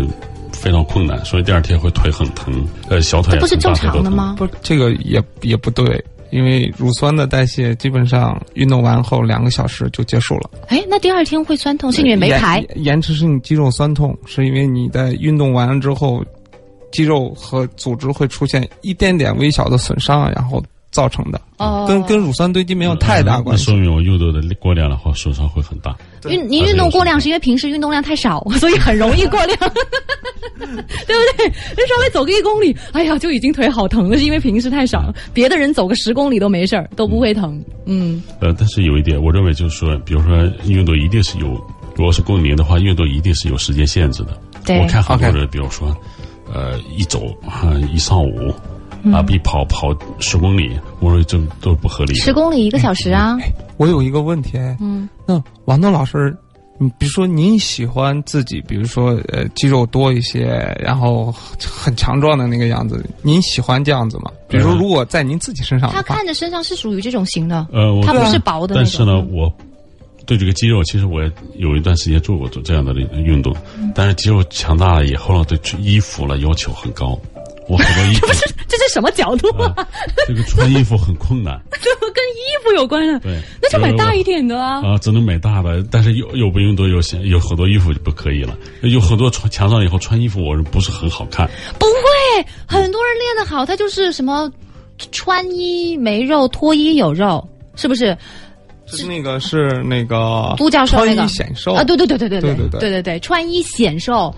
非常困难，所以第二天会腿很疼，呃，小腿这不是正？常的吗？不，这个也也不对，因为乳酸的代谢基本上运动完后两个小时就结束了。哎，那第二天会酸痛，是因为没延排。延延迟是你肌肉酸痛，是因为你在运动完了之后，肌肉和组织会出现一点点微小的损伤，然后造成的，哦，跟跟乳酸堆积没有太大关系那说。明我运动的过量的话，损伤会很大。运您运动过量是因为平时运动量太少，所以很容易过量，对不对？那稍微走个一公里，哎呀，就已经腿好疼了，是因为平时太少。别的人走个十公里都没事儿，都不会疼。嗯，呃，但是有一点，我认为就是说，比如说运动一定是有，如果是共鸣的话，运动一定是有时间限制的。对我看很多人，比如说，呃，一走啊、一上午嗯啊，比跑跑十公里，我说这都是不合理的。十公里一个小时啊。我有一个问题，哎，嗯，那王东老师，你比如说您喜欢自己，比如说呃肌肉多一些，然后很强壮的那个样子，您喜欢这样子吗？比如说嗯如果在您自己身上他，看着身上是属于这种型的，呃，他不是薄的。但是呢，我对这个肌肉，其实我也有一段时间做过做这样的运动，嗯但是肌肉强大了以后呢，对衣服了要求很高。我很多衣服 这是什么角度啊？啊，这个穿衣服很困难。这跟衣服有关啊？对，那就买大一点。的啊。啊，只能买大的，但是又又不用多有些有很多衣服就不可以了，有很多穿墙上以后穿衣服我是不是很好看，不会，很多人练得好，他就是什么穿衣没肉，脱衣有肉，是不是？是那个是那个 都教授那个穿衣显瘦啊，对对对对对对对对对对对对，穿衣显瘦，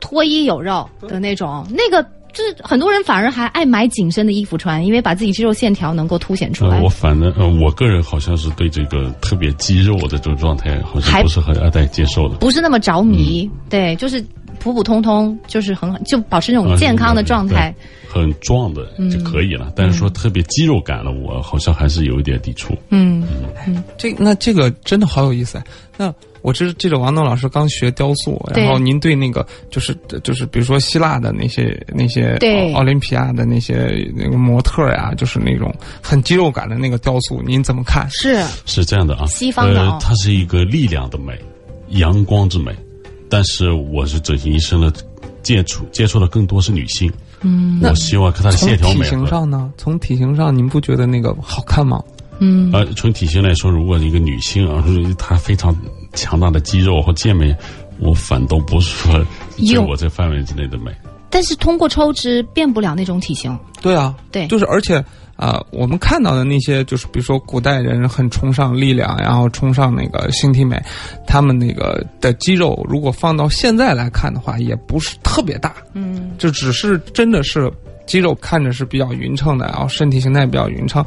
脱衣有肉的那种，那个就是很多人反而还爱买紧身的衣服穿，因为把自己肌肉线条能够凸显出来呃，我。反正呃，我个人好像是对这个特别肌肉的这种状态好像还不是很爱接受的。不是那么着迷，嗯对，就是普普通通，就是很好，就保持那种啊健康的状态。对很壮的就可以了，但是说特别肌肉感了，我好像还是有一点抵触。嗯嗯，这那这个真的好有意思哎。那我知记着王东老师刚学雕塑，然后您对那个就是就是比如说希腊的那些那些对奥奥林匹亚的那些那个模特呀，就是那种很肌肉感的那个雕塑，您怎么看？是是这样的啊，西方的哦呃，它是一个力量的美，阳光之美。但是我是整形医生的，接触接触的更多是女性。嗯，我希望看她的线条美体。型上呢？从体型上，您不觉得那个好看吗？嗯呃，从体型来说，如果一个女性啊，她非常强大的肌肉和健美，我反倒不是说在有我这范围之内的美。但是通过抽脂变不了那种体型。对啊，对就是而且啊、我们看到的那些，就是比如说古代人很崇尚力量，然后崇尚那个形体美，他们那个的肌肉，如果放到现在来看的话，也不是特别大，嗯，就只是真的是肌肉看着是比较匀称的，然后身体形态比较匀称，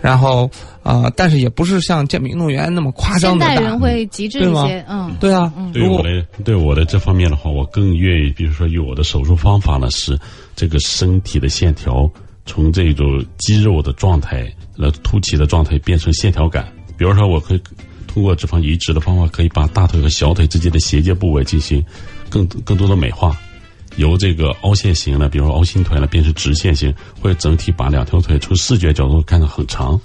然后啊、呃但是也不是像健美运动员那么夸张的大。现代人会极致一些，嗯，对啊，对我的对我的这方面的话，我更愿意，比如说用我的手术方法呢，是这个身体的线条从这种肌肉的状态、呃凸起的状态变成线条感。比如说，我可以通过脂肪移植的方法，可以把大腿和小腿之间的衔接部位进行更更多的美化，由这个凹陷型呢，比如说凹心腿了，变成直线型，或者整体把两条腿从视觉角度看得很长。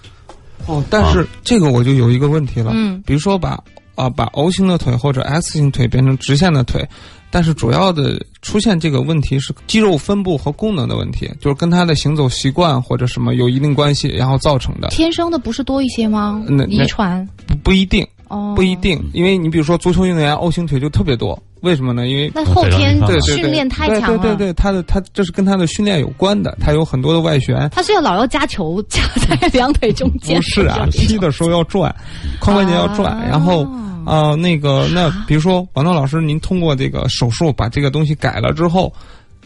哦，但是这个我就有一个问题了，嗯，比如说把啊、把 O 型的腿或者 S 型腿变成直线的腿，但是主要的出现这个问题是肌肉分布和功能的问题，就是跟他的行走习惯或者什么有一定关系，然后造成的，天生的不是多一些吗？那遗传。不不一定哦，不一定，因为你比如说足球运动员 O 型腿就特别多，为什么呢？因为那后天对训练太强了，对对对对，他的他这是跟他的训练有关的，他有很多的外旋。他是要老要夹球夹在两腿中间，不是啊，踢的时候要转，髋关节要转，啊。然后啊、呃那个那比如说王涛老师，您通过这个手术把这个东西改了之后，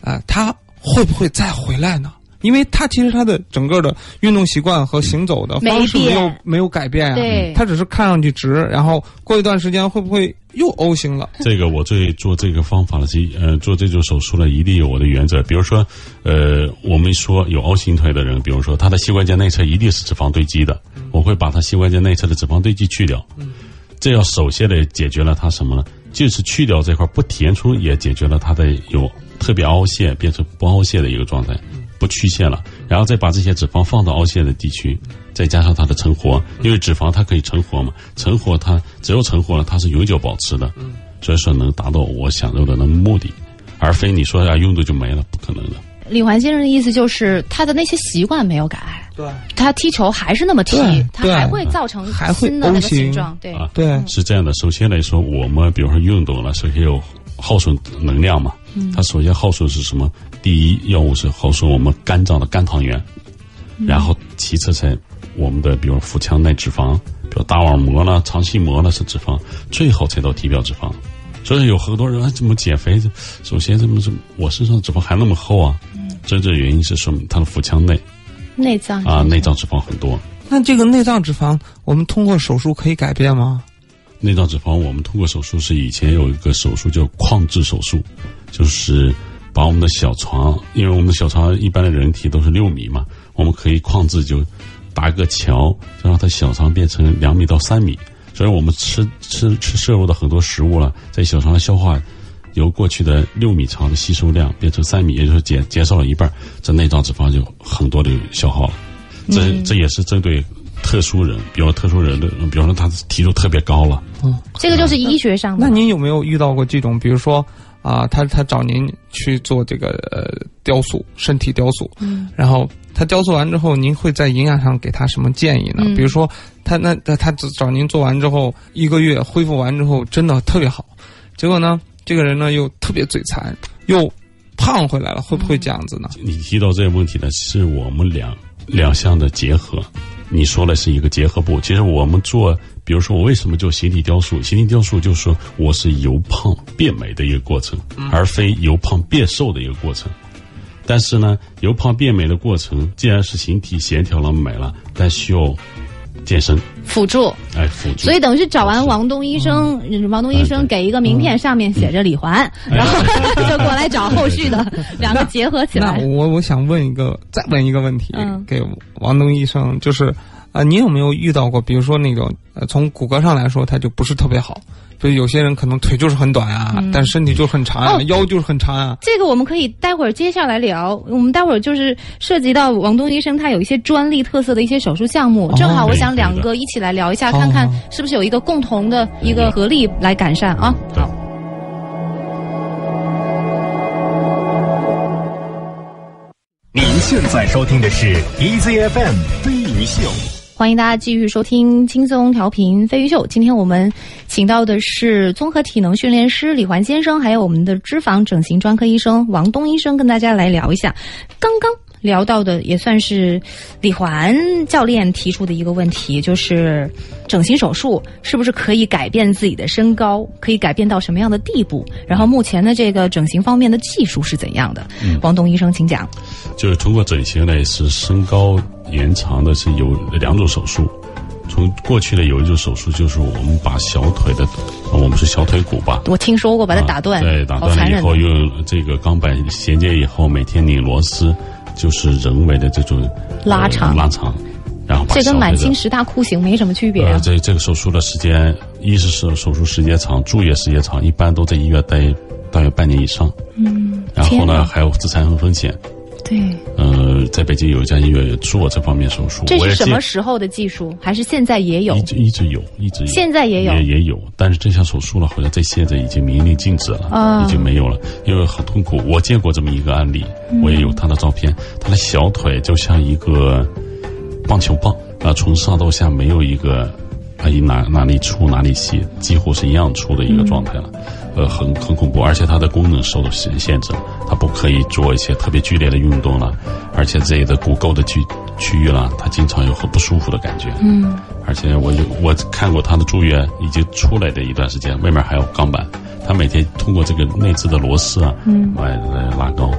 啊、他会不会再回来呢？因为他其实他的整个的运动习惯和行走的方式没有没有改变啊，对他只是看上去直，然后过一段时间会不会又 O 型了？这个我最做这个方法的是，呃，做这种手术呢，一定有我的原则。比如说，呃，我们说有 O 型腿的人，比如说他的膝关节内侧一定是脂肪堆积的，我会把他膝关节内侧的脂肪堆积去掉。这要首先的解决了他什么呢？就是去掉这块不填充，也解决了他的有特别凹陷变成不凹陷的一个状态，不曲线了。然后再把这些脂肪放到凹陷的地区，再加上它的成活，因为脂肪它可以成活嘛，成活它只有成活了，它是永久保持的。所以说能达到我想要的那目的，而非你说啊用的就没了，不可能的。李环先生的意思就是他的那些习惯没有改，对他踢球还是那么踢，他还会造成还会新的那个形状，对，啊对，是这样的，首先来说，我们比如说运动了，首先有耗损能量嘛。它首先耗损是什么？第一药物是耗损我们肝脏的肝糖原，然后其次才我们的比如腹腔内脂肪，比如大网膜啦、肠系膜啦是脂肪，最后才到体表脂肪。所以有很多人啊，怎么减肥？首先怎么怎么我身上脂肪还那么厚啊？真正原因是说明他的腹腔内内脏啊内脏脂肪很多。那这个内脏脂肪，我们通过手术可以改变吗？内脏脂肪，我们通过手术是以前有一个手术叫矿质手术，就是把我们的小肠，因为我们的小肠一般的人体都是六米嘛，我们可以矿制就搭个桥，就让它小肠变成两米到三米。所以我们吃吃吃摄入的很多食物了，在小肠的消化，由过去的六米长的吸收量变成三米，也就是减减少了一半，这内脏脂肪就很多的消耗了。这、这也是针对特殊人，比如特殊人的，比方说他体重特别高了。嗯这个就是医学上的。那您有没有遇到过这种，比如说啊、他他找您去做这个呃雕塑，身体雕塑，嗯然后他雕塑完之后，您会在营养上给他什么建议呢？嗯比如说他那他他找您做完之后，一个月恢复完之后真的特别好，结果呢，这个人呢又特别嘴馋，又胖回来了，会不会这样子呢？你提到这个问题呢，是我们两两项的结合。你说的是一个结合部，其实我们做，比如说我为什么做形体雕塑？形体雕塑就是说我是由胖变美的一个过程，而非由胖变瘦的一个过程。但是呢，由胖变美的过程，既然是形体协调了美了，但需要健身，辅助，哎，辅助。所以等于是找完王东医生，王东医生给一个名片，上面写着李环，然后 就过来找后续的两个结合起那来。我我想问一个，再问一个问题，嗯。给王东医生，就是啊、您有没有遇到过，比如说那种呃，从骨骼上来说，他就不是特别好，所以有些人可能腿就是很短啊，但身体就很长啊，哦腰就是很长啊。这个我们可以待会儿接下来聊。我们待会儿就是涉及到王东医生他有一些专利特色的一些手术项目，正好我想两个一起来聊一下，看看是不是有一个共同的一个合力来改善啊。好。您现在收听的是 EZFM 飞鱼秀。欢迎大家继续收听轻松调频飞鱼秀。今天我们请到的是综合体能训练师李环先生，还有我们的脂肪整形专科医生王东医生，跟大家来聊一下刚刚聊到的，也算是李环教练提出的一个问题，就是整形手术是不是可以改变自己的身高，可以改变到什么样的地步？然后目前的这个整形方面的技术是怎样的？王东医生，请讲。就是通过整形来使身高延长的是有两种手术。从过去的有一种手术，就是我们把小腿的，呃我们是小腿骨吧，我听说过把它打断，啊对，打断了以后。用这个钢板衔接以后，每天拧螺丝，就是人为的这种拉长呃拉长，然后把这跟满清十大酷刑没什么区别啊呃，。这这个手术的时间，一是手手术时间长，住院时间长，一般都在医院待大约半年以上。嗯，然后呢，还有自残风险。对，呃，在北京有一家医院也做这方面手术，这是什么时候的技术？还是现在也有一？直一直有，一直有，现在也有也也有，但是这项手术呢，好像在现在已经明令禁止了，啊已经没有了，因为很痛苦。我见过这么一个案例，嗯我也有他的照片，他的小腿就像一个棒球棒啊、从上到下没有一个它一哪哪里粗哪里细，几乎是一样粗的一个状态了，呃，很很恐怖，而且它的功能受到限限制，它不可以做一些特别剧烈的运动了，而且这里的骨垢的区区域了，它经常有很不舒服的感觉。嗯，而且我就我看过他的住院已经出来的一段时间，外面还有钢板，他每天通过这个内置的螺丝啊，嗯来来拉高。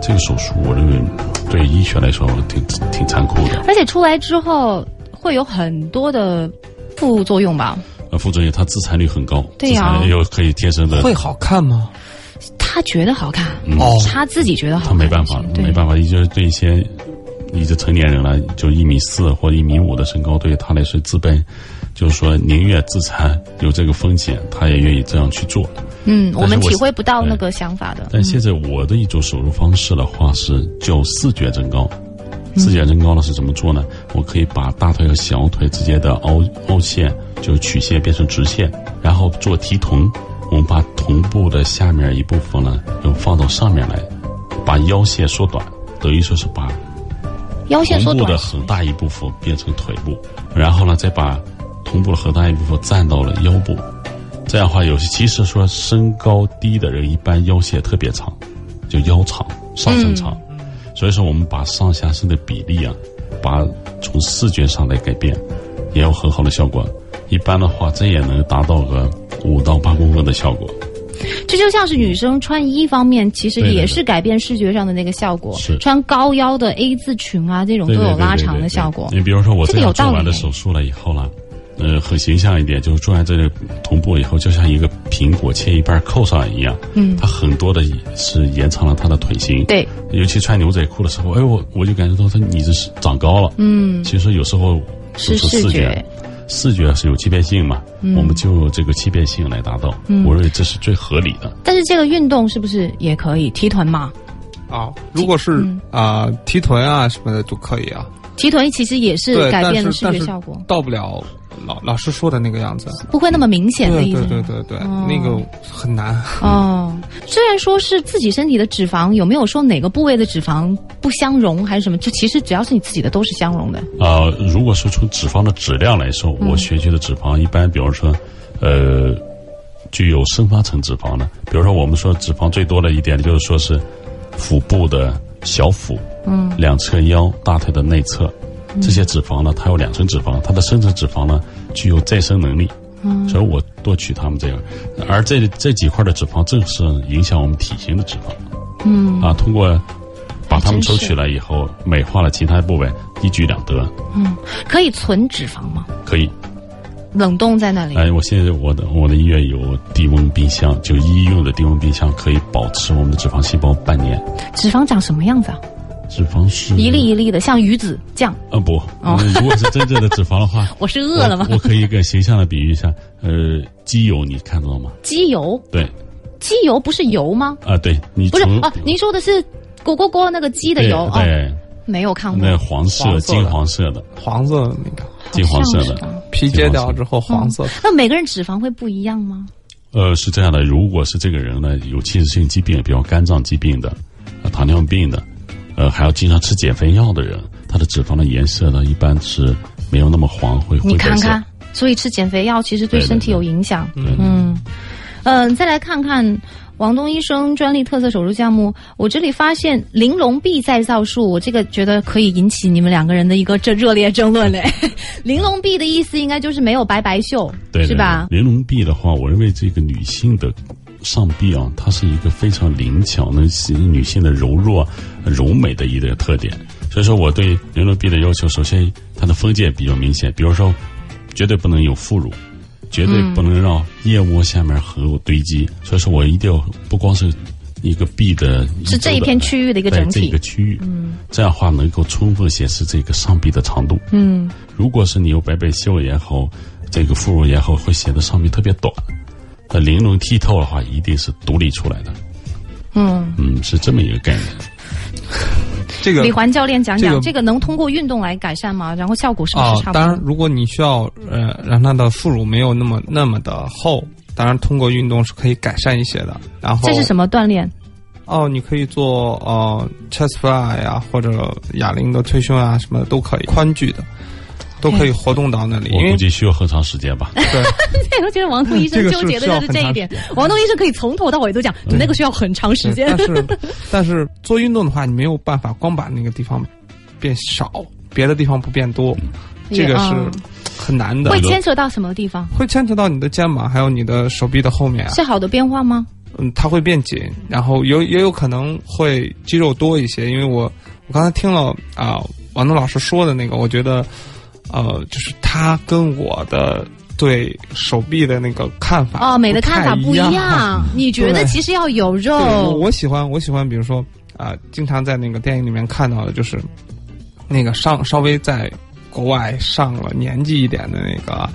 这个手术我认为对医学来说挺挺残酷的。而且出来之后会有很多的副作用吧？呃，副作用它自残率很高，对呀又可以贴身的，会好看吗？他觉得好看，嗯哦他自己觉得好看他看，没办法，没办法，也就是对一些已经成年人了，就一米四或者一米五的身高，对于他来说自卑，就是说宁愿自残有这个风险，他也愿意这样去做。嗯，我我们体会不到那个想法的。但现在我的一种手术方式的话是叫视觉增高。嗯视觉增高呢是怎么做呢？我可以把大腿和小腿之间的凹凹陷，就是曲线变成直线，然后做提臀。我们把臀部的下面一部分呢，又放到上面来，把腰线缩短，等于说是把腰线缩短臀部的，很大一部分变成腿部，然后呢，再把臀部的很大一部分占到了腰部。这样的话，有些其实说身高低的人，一般腰线特别长，就腰长、上身长。所以说，我们把上下身的比例啊，把从视觉上来改变，也有很好的效果。一般的话，这也能达到个五到八公分的效果。这就像是女生穿衣方面，其实也是改变视觉上的那个效果。是穿高腰的 A 字裙啊，这种都有拉长的效果。你比如说，我做完的手术了以后呢，呃，很形象一点，就是做完这个臀部以后，就像一个苹果切一半扣上一样。嗯它很多的是延长了它的腿型。对，尤其穿牛仔裤的时候，哎，我我就感觉到它你这是长高了。嗯，其实有时候是视觉。视觉是有欺骗性嘛，嗯我们就这个欺骗性来达到。嗯我认为这是最合理的。但是这个运动是不是也可以提臀嘛？啊，如果是嗯啊、提臀啊什么的都可以啊，提臀其实也是改变了视觉效果，到不了老老师说的那个样子。不会那么明显的对对意思。对对对，哦那个很难。哦，虽然说是自己身体的脂肪，有没有说哪个部位的脂肪不相容还是什么？就其实只要是你自己的都是相容的。啊、如果是从脂肪的质量来说，嗯我学习的脂肪一般，比如说，呃，具有生发层脂肪的，比如说我们说脂肪最多的一点就是说是腹部的小腹，嗯，两侧腰、大腿的内侧，这些脂肪呢，它有两层脂肪，它的深层脂肪呢具有再生能力，嗯所以我多取它们这个，而这这几块的脂肪正是影响我们体型的脂肪，嗯啊，通过把它们抽取了以后，美化了其他部位，一举两得，嗯，可以存脂肪吗？可以。冷冻在那里？哎，我现在我的我的医院有低温冰箱，就医用的低温冰箱，可以保持我们的脂肪细胞半年。脂肪长什么样子啊？脂肪是一粒一粒的，像鱼子酱。啊不，如果是真正的脂肪的话，我是饿了吗我？我可以一个形象的比喻一下，呃，机油你看到吗？机油，对机油不是油吗？啊，对你不是啊，您说的是锅锅锅那个鸡的对油哦，对，没有看过。那黄色金黄色的黄色的那个金黄色的皮揭掉之后黄色的，那每个人脂肪会不一样吗？呃，是这样的，如果是这个人呢有器质性疾病，比如肝脏疾病的、呃糖尿病的，呃，还要经常吃减肥药的人，他的脂肪的颜色呢一般是没有那么黄，会你。看看，所以吃减肥药其实对身体有影响。嗯，嗯，再来看看王东医生专利特色手术项目，我这里发现玲珑臂再造术，我这个觉得可以引起你们两个人的一个这热烈争论嘞。玲珑臂的意思应该就是没有白白袖，对对是吧？玲珑臂的话，我认为这个女性的上臂啊，它是一个非常灵巧，能使女性的柔弱、柔美的一个特点。所以说，我对玲珑臂的要求，首先它的封界比较明显，比如说，绝对不能有副乳，绝对不能让腋窝下面和有堆积。所以说我一定要不光是一个臂的，是这一片区域的一个整体这一个。区域，嗯，这样的话能够充分显示这个上臂的长度。嗯，如果是你有白白袖也好，这个副乳也好，会显得上臂特别短。那玲珑剔透的话，一定是独立出来的。嗯，嗯，是这么一个概念。这个李环教练讲讲，这个这个能通过运动来改善吗？然后效果是不啊是差，不多当然，如果你需要呃让它的副乳没有那么那么的厚，当然通过运动是可以改善一些的。然后这是什么锻炼？哦，你可以做呃 chest fly 呀、或者哑铃的推胸啊什么的都可以，宽距的。都可以活动到那里，我估计需要很长时间吧。对 对，我觉得王东医生纠结的就是这一点。王东医生可以从头到尾都讲，你那个需要很长时间。但是 但是做运动的话，你没有办法光把那个地方变少，别的地方不变多，这个是嗯很难的会。牵扯到什么地方？会牵扯到你的肩膀，还有你的手臂的后面啊，是好的变化吗？嗯，它会变紧，然后有也有可能会肌肉多一些，因为我我刚才听了啊、王东老师说的那个，我觉得呃，就是他跟我的对手臂的那个看法哦，美的看法不一样。你觉得其实要有肉？我喜欢我喜欢，比如说啊、经常在那个电影里面看到的，就是那个上稍微在国外上了年纪一点的那个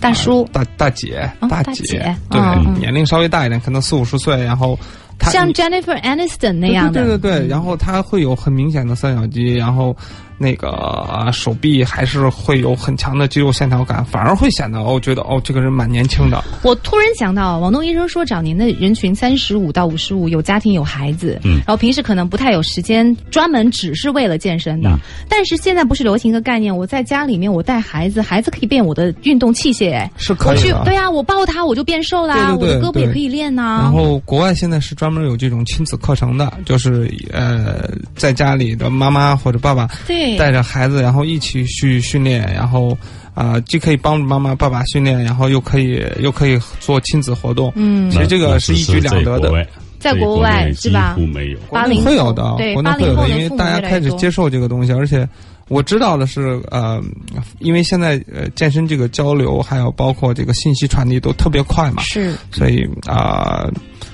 大叔。大大姐哦大姐，对、年龄稍微大一点，可能四五十岁，然后她像 Jennifer Aniston 那样的，对对对对，然后他会有很明显的三角肌，然后那个、啊手臂还是会有很强的肌肉线条感，反而会显得哦，觉得哦这个人蛮年轻的。我突然想到，王东医生说，找您的人群三十五到五十五，有家庭有孩子，嗯。然后平时可能不太有时间专门只是为了健身的。嗯。但是现在不是流行一个概念，我在家里面我带孩子，孩子可以变我的运动器械，哎，是可我去以的，对啊，我抱他我就变瘦啦，对对对。我的胳膊也可以练呐、然后国外现在是专门有这种亲子课程的，就是呃，在家里的妈妈或者爸爸对，带着孩子，然后一起去训练，然后啊、既可以帮助妈妈爸爸训练，然后又可以又可以做亲子活动。嗯。其实这个是一举两得的。在国外是吧几乎没有。会有的，对国内会有的，因为大家开始接受这个东西，而且我知道的是，呃，因为现在呃健身这个交流，还有包括这个信息传递都特别快嘛，是。所以啊、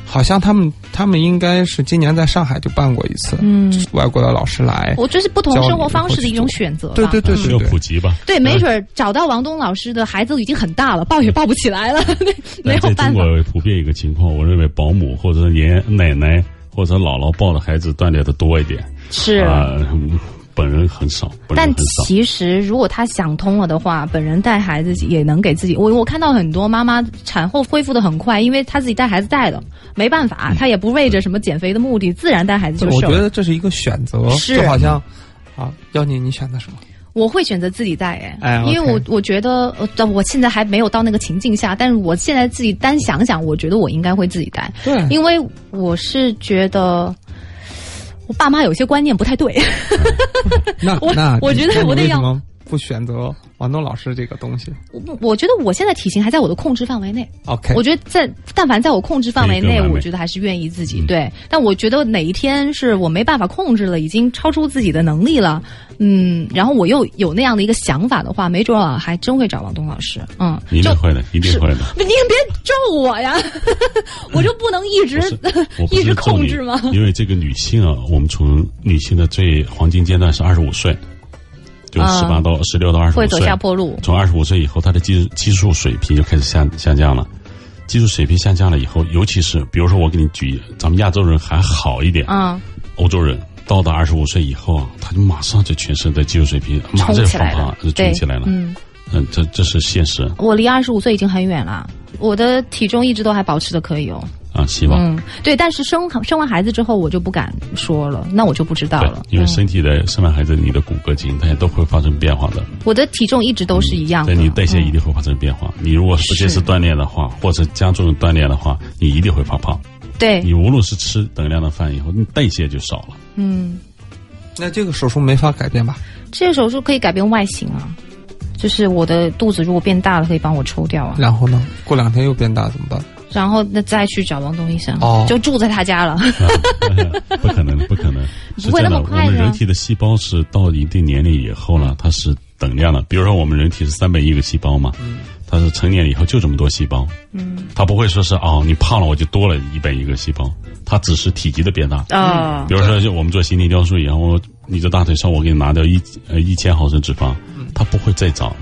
好像他们他们应该是今年在上海就办过一次，嗯，外国的老师来，我这是不同生活方式的一种选择吧。对对对嗯需要普及吧？对，没准儿找到王东老师的孩子已经很大了，抱也抱不起来了，没有办法中国。普遍一个情况，我认为保姆或者爷爷奶奶或者姥姥抱的孩子锻炼的多一点是，啊、嗯本人很少，但人很少。其实如果他想通了的话，本人带孩子也能给自己。我我看到很多妈妈产后恢复的很快，因为她自己带孩子带的，没办法，她也不为着什么减肥的目的，自然带孩子就我觉。得这是一个选择，是就好像啊，要你你选择什么？我会选择自己带，哎，哎因为我我觉得，呃，我现在还没有到那个情境下，但是我现在自己单想想，我觉得我应该会自己带，对，因为我是觉得。我爸妈有些观念不太对，我那那我觉得我得要不选择王东老师这个东西我我觉得我现在体型还在我的控制范围内。？OK，我觉得在但凡在我控制范围内，我觉得还是愿意自己嗯对。但我觉得哪一天是我没办法控制了，已经超出自己的能力了，嗯，然后我又有那样的一个想法的话，没准还真会找王东老师，嗯，就一定会的，一定会的。不你别咒我呀，我就不能一直一直控制吗？因为这个女性啊，我们从女性的最黄金阶段是二十五岁，就啊十八到十六到二十会走五岁，下坡路。从二十五岁以后，他的技技术水平就开始下下降了。技术水平下降了以后，尤其是比如说我给你举，咱们亚洲人还好一点，嗯，欧洲人到达二十五岁以后啊，他就马上就全身的技术水平马上就放胖，就对冲起来了。嗯，嗯，这这是现实我离二十五岁已经很远了，我的体重一直都还保持的可以哦。啊，希望。嗯，对，但是生生完孩子之后，我就不敢说了，那我就不知道对了，。因为嗯身体的生完孩子，你的骨骼筋它也都会发生变化的，我的体重一直都是一样的，对你代谢一嗯定会发生变化。你如果不坚持是锻炼的话，或者加重锻炼的话，你一定会发胖。对你，无论是吃等量的饭以后，你代谢就少了。嗯，那这个手术没法改变吧？这个手术可以改变外形啊，就是我的肚子如果变大了，可以帮我抽掉啊，然后呢，过两天又变大怎么办？然后那再去找王东医生，哦就住在他家了。不可能，不可能，不会的。我那么快的们人体的细胞是到一定年龄以后呢，它是等量的。比如说，我们人体是三百亿个细胞嘛，嗯它是成年以后就这么多细胞，嗯它不会说是哦，你胖了我就多了一百亿个细胞，它只是体积的变大。啊比如说，就我们做形体雕塑以后，我你的大腿上我给你拿掉一呃一千毫升脂肪，它不会再长，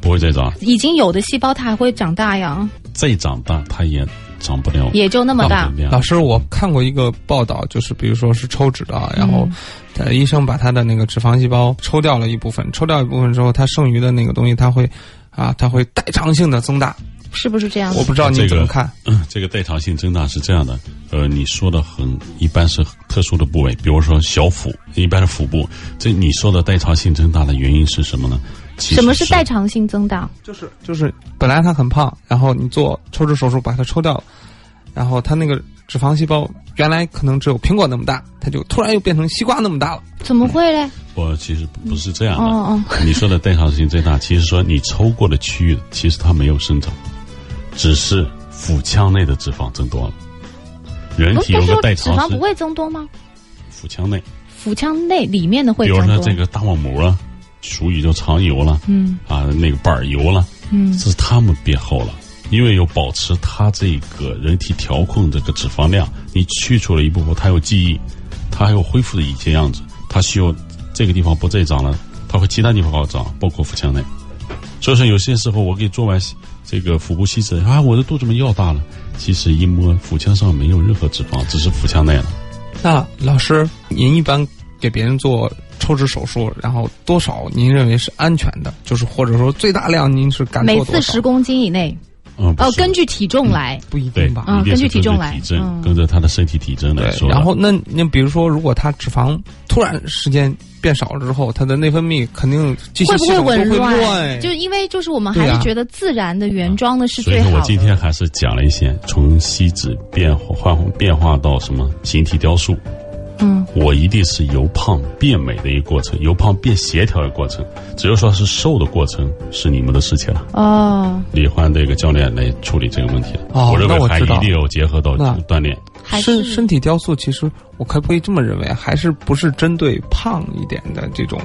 不会再长，已经有的细胞它还会长大呀，再长大它也长不了，也就那么大。老师，我看过一个报道，就是比如说是抽脂的啊，然后嗯。呃医生把他的那个脂肪细胞抽掉了一部分，抽掉一部分之后，它剩余的那个东西，它会啊，它会代偿性的增大。是不是这样？我不知道你怎么看？嗯，这个代偿性增大是这样的，呃，你说的很一般是特殊的部位，比如说小腹，一般是腹部。这你说的代偿性增大的原因是什么呢？其实什么是代偿性增大？就是就是本来他很胖，然后你做抽脂手术把它抽掉，然后他那个脂肪细胞原来可能只有苹果那么大，它就突然又变成西瓜那么大了。怎么会嘞？我其实不是这样的。哦哦你说的代偿性增大，其实说你抽过的区域，其实它没有生长，只是腹腔内的脂肪增多了。人体有个代偿是脂肪不会增多吗？腹腔内，腹腔内里面的会比如。说这个大网膜啊，俗语叫肠油了，嗯啊，那个板儿油了，嗯是它们变厚了。因为有保持它这个人体调控这个脂肪量，你去除了一部分，它有记忆，它还有恢复的以前样子，它需要这个地方不再长了，它会其他地方好长，包括腹腔内。所以说有些时候我给做完这个腹部吸脂啊，我的肚子怎么又大了？其实一摸腹腔上没有任何脂肪，只是腹腔内了。那老师，您一般给别人做抽脂手术，然后多少您认为是安全的？就是或者说最大量您是敢每做多少？次十公斤以内，嗯，哦，根据体重来。不一定吧？嗯根据体重来体征嗯跟着他的身体体征来说，的。然后那那比如说，如果他脂肪突然时间变少了之后，他的内分泌肯定会不会紊乱？乱，就因为就是我们还是觉得自然的原装的是所以最好的。说我今天还是讲了一些从锡纸变化换变化到什么形体雕塑。嗯，我一定是由胖变美的一个过程，由胖变协调的过程。只有说是瘦的过程是你们的事情了，哦，李焕这个教练来处理这个问题。哦我认为还一定要结合到那锻炼。还是身身体雕塑，其实我可不可以这么认为，还是不是针对胖一点的这种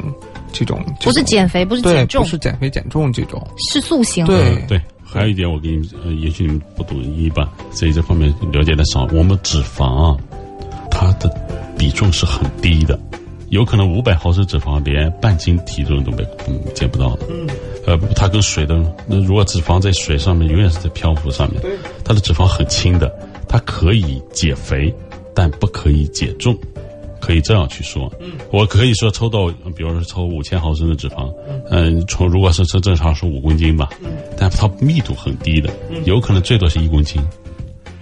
这种？不是减肥，不是，减重不，是减肥减重这种。是塑形。对对，还有一点，我给你们，呃，也许你们不懂医吧，在这方面了解的少。我们脂肪啊，它的比重是很低的，有可能五百毫升脂肪连半斤体重都没嗯见不到的。嗯，呃，它跟水的，那如果脂肪在水上面，永远是在漂浮上面。它的脂肪很轻的，它可以减肥，但不可以减重。可以这样去说，我可以说抽到，比如说抽五千毫升的脂肪，嗯，从如果是是正常是五公斤吧，嗯。但它密度很低的，有可能最多是一公斤，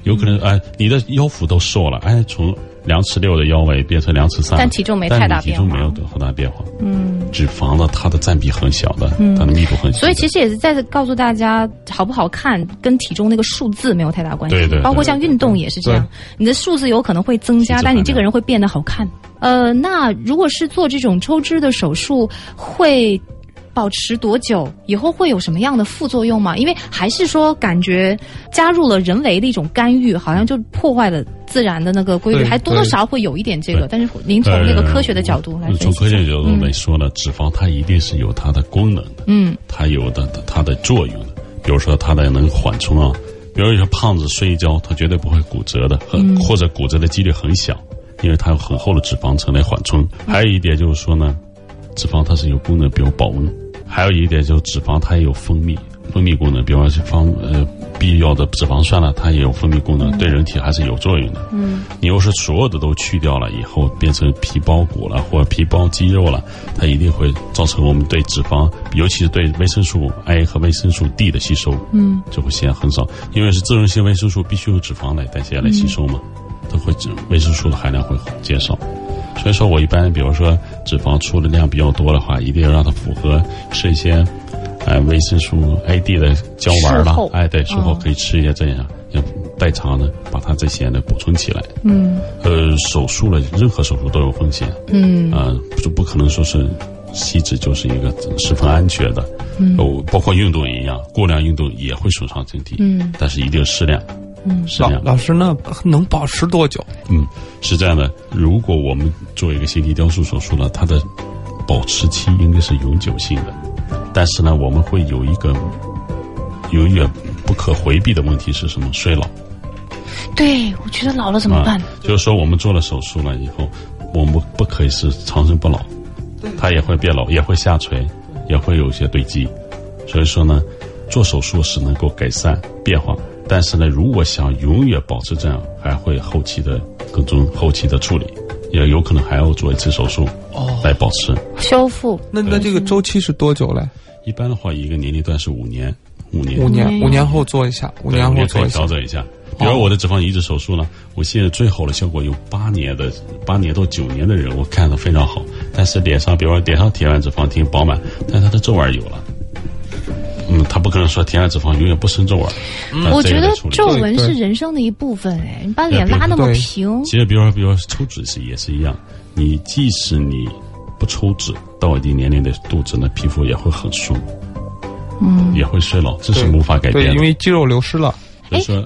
有可能哎，你的腰腹都瘦了，哎，从两尺六的腰围变成两尺三，但体重没太大变化。体重没有多大变化，嗯，脂肪呢它的占比很小的，它的密度很小，所以其实也是在告诉大家，好不好看跟体重那个数字没有太大关系。对对对包括像运动也是这样，你的数字有可能会增加，但你这个人会变得好看。呃，那如果是做这种抽脂的手术，会保持多久？以后会有什么样的副作用吗？因为还是说感觉加入了人为的一种干预，好像就破坏了自然的那个规律，还多多少少会有一点这个。但是您从那个科学的角度来从科学角度来嗯说呢，脂肪它一定是有它的功能的，嗯它有的它的作用的，比如说它的能缓冲啊，比如说胖子睡一觉，他绝对不会骨折的，很、或者骨折的几率很小，因为它有很厚的脂肪层来缓冲。还有一点就是说呢，脂肪它是有功能，比如保温；还有一点就是脂肪它也有分泌分泌功能，比方说方呃必要的脂肪酸了，它也有分泌功能，对人体还是有作用的。嗯你要是所有的都去掉了以后，变成皮包骨了或者皮包肌肉了，它一定会造成我们对脂肪，尤其是对维生素 A 和维生素 D 的吸收，嗯，就会显很少，因为是自溶性维生素必须由脂肪来代谢来吸收嘛，它会维生素的含量会减少。所以说我一般比如说脂肪出的量比较多的话，一定要让它符合吃一些，呃维生素 A、D 的胶丸了，哎对，术后嗯可以吃一些这样，要代偿的把它这些呢补充起来。嗯。呃，手术了，任何手术都有风险，嗯。啊、就不可能说是吸脂就是一个十分安全的，嗯，哦，包括运动也一样，过量运动也会损伤身体，嗯，但是一定适量，嗯，适老量，老师那能保持多久？嗯，是这样的，如果我们做一个形体雕塑手术呢，它的保持期应该是永久性的，但是呢，我们会有一个永远不可回避的问题是什么？衰老。对，我觉得老了怎么办？啊？就是说，我们做了手术了以后，我们不可以是长生不老，它也会变老，也会下垂，也会有一些堆积。所以说呢，做手术是能够改善变化，但是呢，如果想永远保持这样，还会后期的各种后期的处理，也有可能还要做一次手术哦来保持。修复那那这个周期是多久嘞？一般的话，一个年龄段是五年，五年，五年，嗯五年后做一下，五年后做一下调。整一下。比如我的脂肪移植手术呢，我现在最好的效果有八年的，八年到九年的人，我看的非常好。但是脸上，比如说脸上填完脂肪挺饱满，但是他的皱纹有了。嗯，他不可能说填了脂肪永远不生皱纹。那我觉得皱纹是人生的一部分哎，你把脸拉那么平，其实，比如说，比如说抽脂是也是一样，你即使你不抽脂，到一定年龄的肚子呢，皮肤也会很松，嗯，也会衰老，这是无法改变对，的。因为肌肉流失了。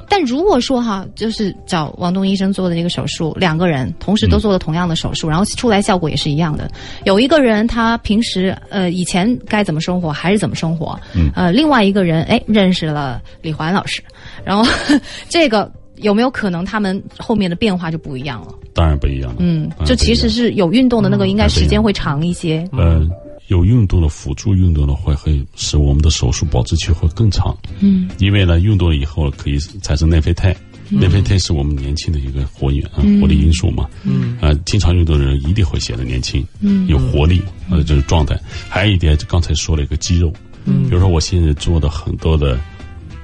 但如果说哈，就是找王东医生做的这个手术，两个人同时都做了同样的手术，然后出来效果也是一样的。有一个人他平时呃以前该怎么生活还是怎么生活，嗯呃，另外一个人哎认识了李环老师，然后 这个有没有可能他们后面的变化就不一样了？当然不一样了。嗯，就其实是有运动的那个，应该嗯时间会长一些。呃，有运动的辅助运动的话，会使我们的手术保质期会更长。嗯，因为呢，运动了以后可以产生内啡肽，内啡肽是我们年轻的一个活源啊，活力因素嘛。嗯，呃，经常运动的人一定会显得年轻，嗯，有活力，呃，这是状态。还有一点，刚才说了一个肌肉，嗯，比如说我现在做的很多的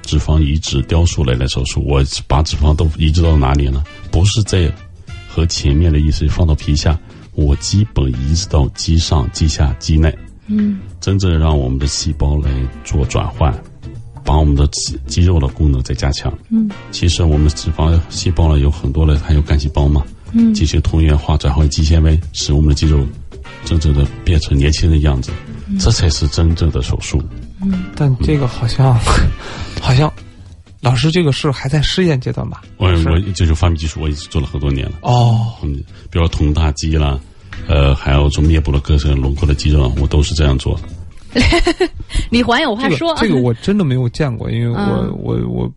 脂肪移植、雕塑类的手术，我把脂肪都移植到哪里呢？不是在和前面的意思放到皮下，我基本移植到肌上、肌下、肌内。嗯，真正让我们的细胞来做转换，把我们的肌肌肉的功能再加强。嗯，其实我们脂肪细胞呢有很多的，还有干细胞嘛，嗯进行同源化转换肌纤维，使我们的肌肉真正的变成年轻人的样子，嗯这才是真正的手术。嗯但这个好像，好像，老师这个是还在试验阶段吧？我我这种发明技术我已经做了很多年了。哦，嗯，比如说臀大肌啦，呃，还有做面部的各种轮廓的肌肉，我都是这样做。李环有话这说个，这个我真的没有见过，因为我、嗯我我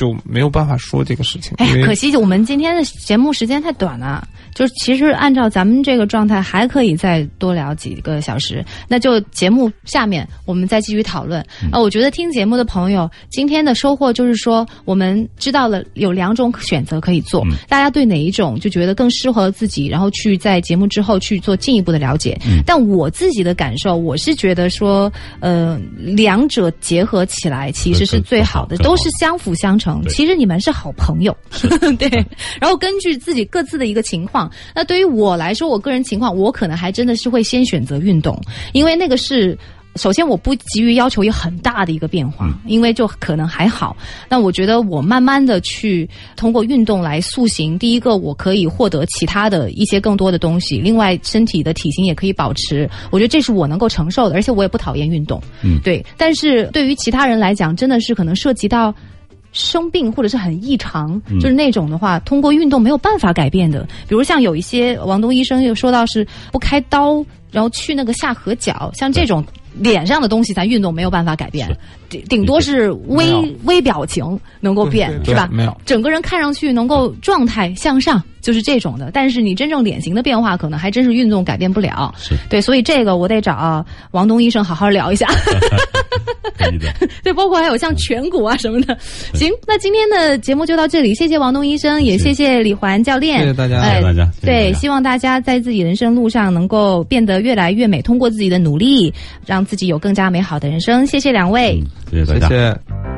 就没有办法说这个事情，哎呀，可惜我们今天的节目时间太短了，就是其实按照咱们这个状态，还可以再多聊几个小时。那就节目下面我们再继续讨论。啊、我觉得听节目的朋友今天的收获就是说，我们知道了有两种选择可以做，大家对哪一种就觉得更适合自己，然后去在节目之后去做进一步的了解。但我自己的感受，我是觉得说，呃，两者结合起来其实是最好的，都是相辅相成。对其实你们是好朋友，对。然后根据自己各自的一个情况，那对于我来说，我个人情况，我可能还真的是会先选择运动，因为那个是。首先，我不急于要求有很大的一个变化，因为就可能还好。那我觉得我慢慢的去通过运动来塑形。第一个，我可以获得其他的一些更多的东西；另外，身体的体型也可以保持。我觉得这是我能够承受的，而且我也不讨厌运动。嗯对。但是对于其他人来讲，真的是可能涉及到。生病或者是很异常，嗯就是那种的话，通过运动没有办法改变的。比如像有一些王东医生又说到是不开刀，然后去那个下颌角，像这种脸上的东西，咱运动没有办法改变，顶顶多是微微表情能够变，是吧？没有整个人看上去能够状态向上，就是这种的。但是你真正脸型的变化，可能还真是运动改变不了。是对，所以这个我得找王东医生好好聊一下。可以的，对，包括还有像颧骨啊什么的。行，那今天的节目就到这里，谢谢王东医生，也谢谢李环教练，谢谢大家哎谢谢大家对，希望大家在自己人生路上能够变得越来越美，通过自己的努力，让自己有更加美好的人生。谢谢两位。谢谢大家。